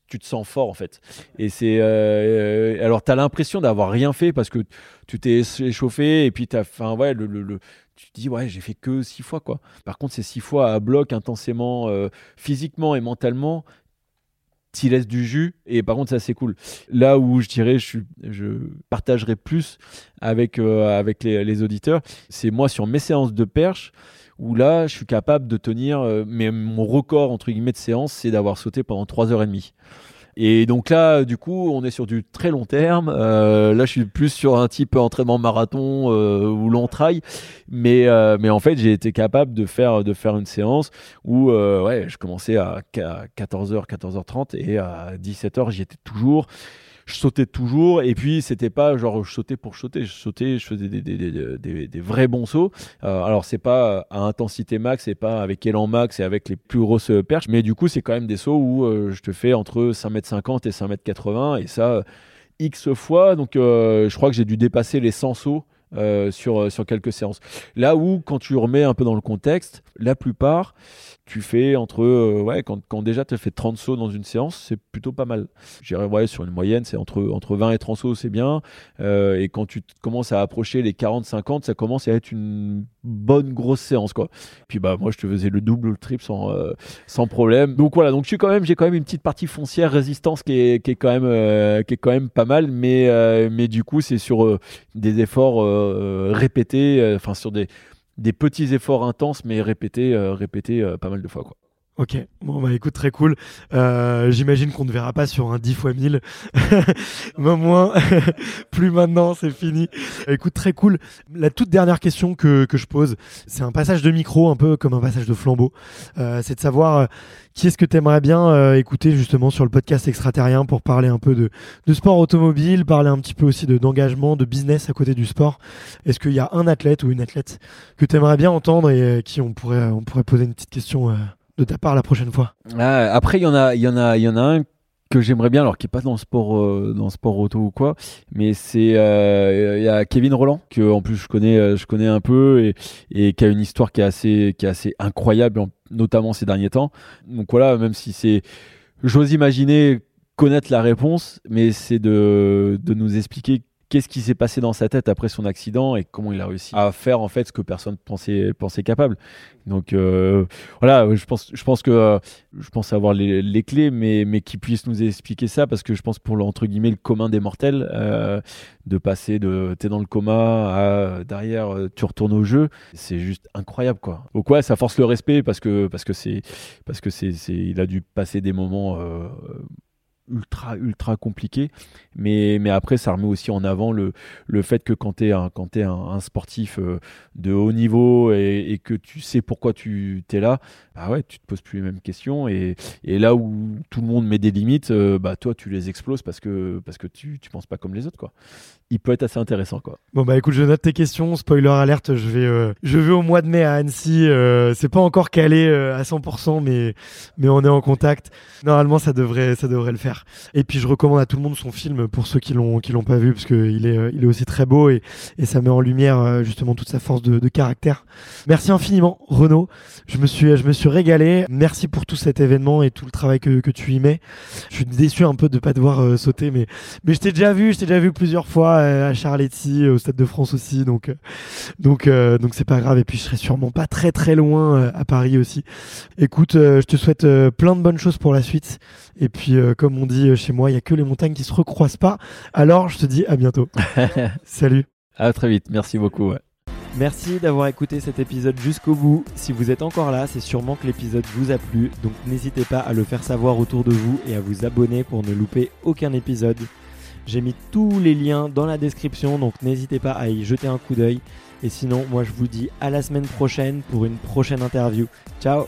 tu, te sens fort en fait. Et c'est. Euh, alors, tu as l'impression d'avoir rien fait parce que tu t'es échauffé et puis tu as. Ouais, le, le, tu te dis, ouais, j'ai fait que six fois quoi. Par contre, ces six fois à bloc intensément, euh, physiquement et mentalement, tu laisses du jus et par contre c'est assez cool. Là où je dirais je, je partagerai plus avec, euh, avec les, auditeurs, c'est moi sur mes séances de perche où là je suis capable de tenir, euh, mais mon record entre guillemets de séance c'est d'avoir sauté pendant 3h30. Et donc là, du coup, on est sur du très long terme. Euh, là, je suis plus sur un type entraînement marathon euh, ou long trail. Mais, euh, mais en fait, j'ai été capable de faire, de faire une séance où ouais, je commençais à 14h, 14h30 et à 17h, j'y étais toujours je sautais toujours et puis c'était pas genre je sautais pour sauter je sautais je faisais des, des, des, des vrais bons sauts euh, alors c'est pas à intensité max c'est pas avec élan max et avec les plus grosses perches mais du coup c'est quand même des sauts où euh, je te fais entre 5m50 et 5m80 et ça x fois donc euh, je crois que j'ai dû dépasser les 100 sauts sur, sur quelques séances. Là où, quand tu remets un peu dans le contexte, la plupart, tu fais entre euh, ouais quand, déjà tu fais 30 sauts dans une séance c'est plutôt pas mal. J'irais ouais sur une moyenne c'est entre entre 20 et 30 sauts c'est bien. Euh, et quand tu commences à approcher les 40 50 ça commence à être une bonne grosse séance quoi. Puis bah moi je te faisais le double le triple sans euh, sans problème. Donc voilà. Donc je suis quand même j'ai quand même une petite partie foncière résistance qui est, qui est quand même qui est quand même pas mal. Mais mais du coup c'est sur des efforts répétés enfin sur des des petits efforts intenses, mais répétés, euh, répétés euh, pas mal de fois. Quoi. Ok, bon bah écoute, très cool. Euh, j'imagine qu'on ne verra pas sur un 10 x 1000. Au moins, plus maintenant, c'est fini. Écoute, très cool. La toute dernière question que, que je pose, c'est un passage de micro, un peu comme un passage de flambeau. Euh, c'est de savoir euh, qui est-ce que tu aimerais bien écouter justement sur le podcast extraterrien pour parler un peu de, de sport automobile, parler un petit peu aussi d'engagement, de, business à côté du sport. Est-ce qu'il y a un athlète ou une athlète que tu aimerais bien entendre et qui on pourrait, on pourrait poser une petite question de ta part la prochaine fois. Ah, après, il y en a, il y en a, il y en a un que j'aimerais bien, alors qui est pas dans le sport, euh, dans sport auto ou quoi, mais c'est euh, il y a Kevin Roland que en plus je connais, euh, je connais un peu et, et qui a une histoire qui est assez, qui est assez incroyable, notamment ces derniers temps. Donc voilà, même si c'est, j'ose imaginer connaître la réponse, mais c'est de, de nous expliquer qu'est-ce qui s'est passé dans sa tête après son accident et comment il a réussi à faire en fait ce que personne pensait, pensait capable. Donc euh, voilà, je pense, je pense que euh, je pense avoir les, les, clés, mais, mais qu'il puisse nous expliquer ça parce que je pense pour entre guillemets le commun des mortels euh, de passer de t'es dans le coma à derrière tu retournes au jeu, c'est juste incroyable quoi. Donc ouais, ça force le respect parce que parce que c'est parce que c'est il a dû passer des moments ultra ultra compliqué. Mais mais après ça remet aussi en avant le, le fait que quand tu es un quand un, sportif euh, de haut niveau et, que tu sais pourquoi tu es là bah ouais tu te poses plus les mêmes questions. Et, et là où tout le monde met des limites euh, bah toi tu les exploses parce que parce que tu tu penses pas comme les autres quoi. Il peut être assez intéressant quoi. Bon bah écoute je note tes questions. Spoiler alerte je vais euh, je vais au mois de mai à Annecy. C'est pas encore calé à 100% mais mais on est en contact. Normalement ça devrait ça devrait le faire et puis je recommande à tout le monde son film pour ceux qui l'ont qui l'ont pas vu parce qu'il est euh, il est aussi très beau et, et ça met en lumière euh, justement toute sa force de, caractère. Merci infiniment Renaud. Je me suis je me suis régalé. Merci pour tout cet événement et tout le travail que, que tu y mets. Je suis déçu un peu de pas devoir euh, sauter mais mais je t'ai déjà vu, je t'ai déjà vu plusieurs fois à Charletti, au Stade de France aussi donc donc donc c'est pas grave et puis je serai sûrement pas très très loin à Paris aussi. Écoute, je te souhaite plein de bonnes choses pour la suite et puis comme on dit chez moi, il y a que les montagnes qui se recroisent pas. Alors, je te dis à bientôt. Salut. À très vite. Merci beaucoup. Merci d'avoir écouté cet épisode jusqu'au bout. Si vous êtes encore là, c'est sûrement que l'épisode vous a plu, donc n'hésitez pas à le faire savoir autour de vous et à vous abonner pour ne louper aucun épisode. J'ai mis tous les liens dans la description, donc n'hésitez pas à y jeter un coup d'œil. Et sinon, moi je vous dis à la semaine prochaine pour une prochaine interview. Ciao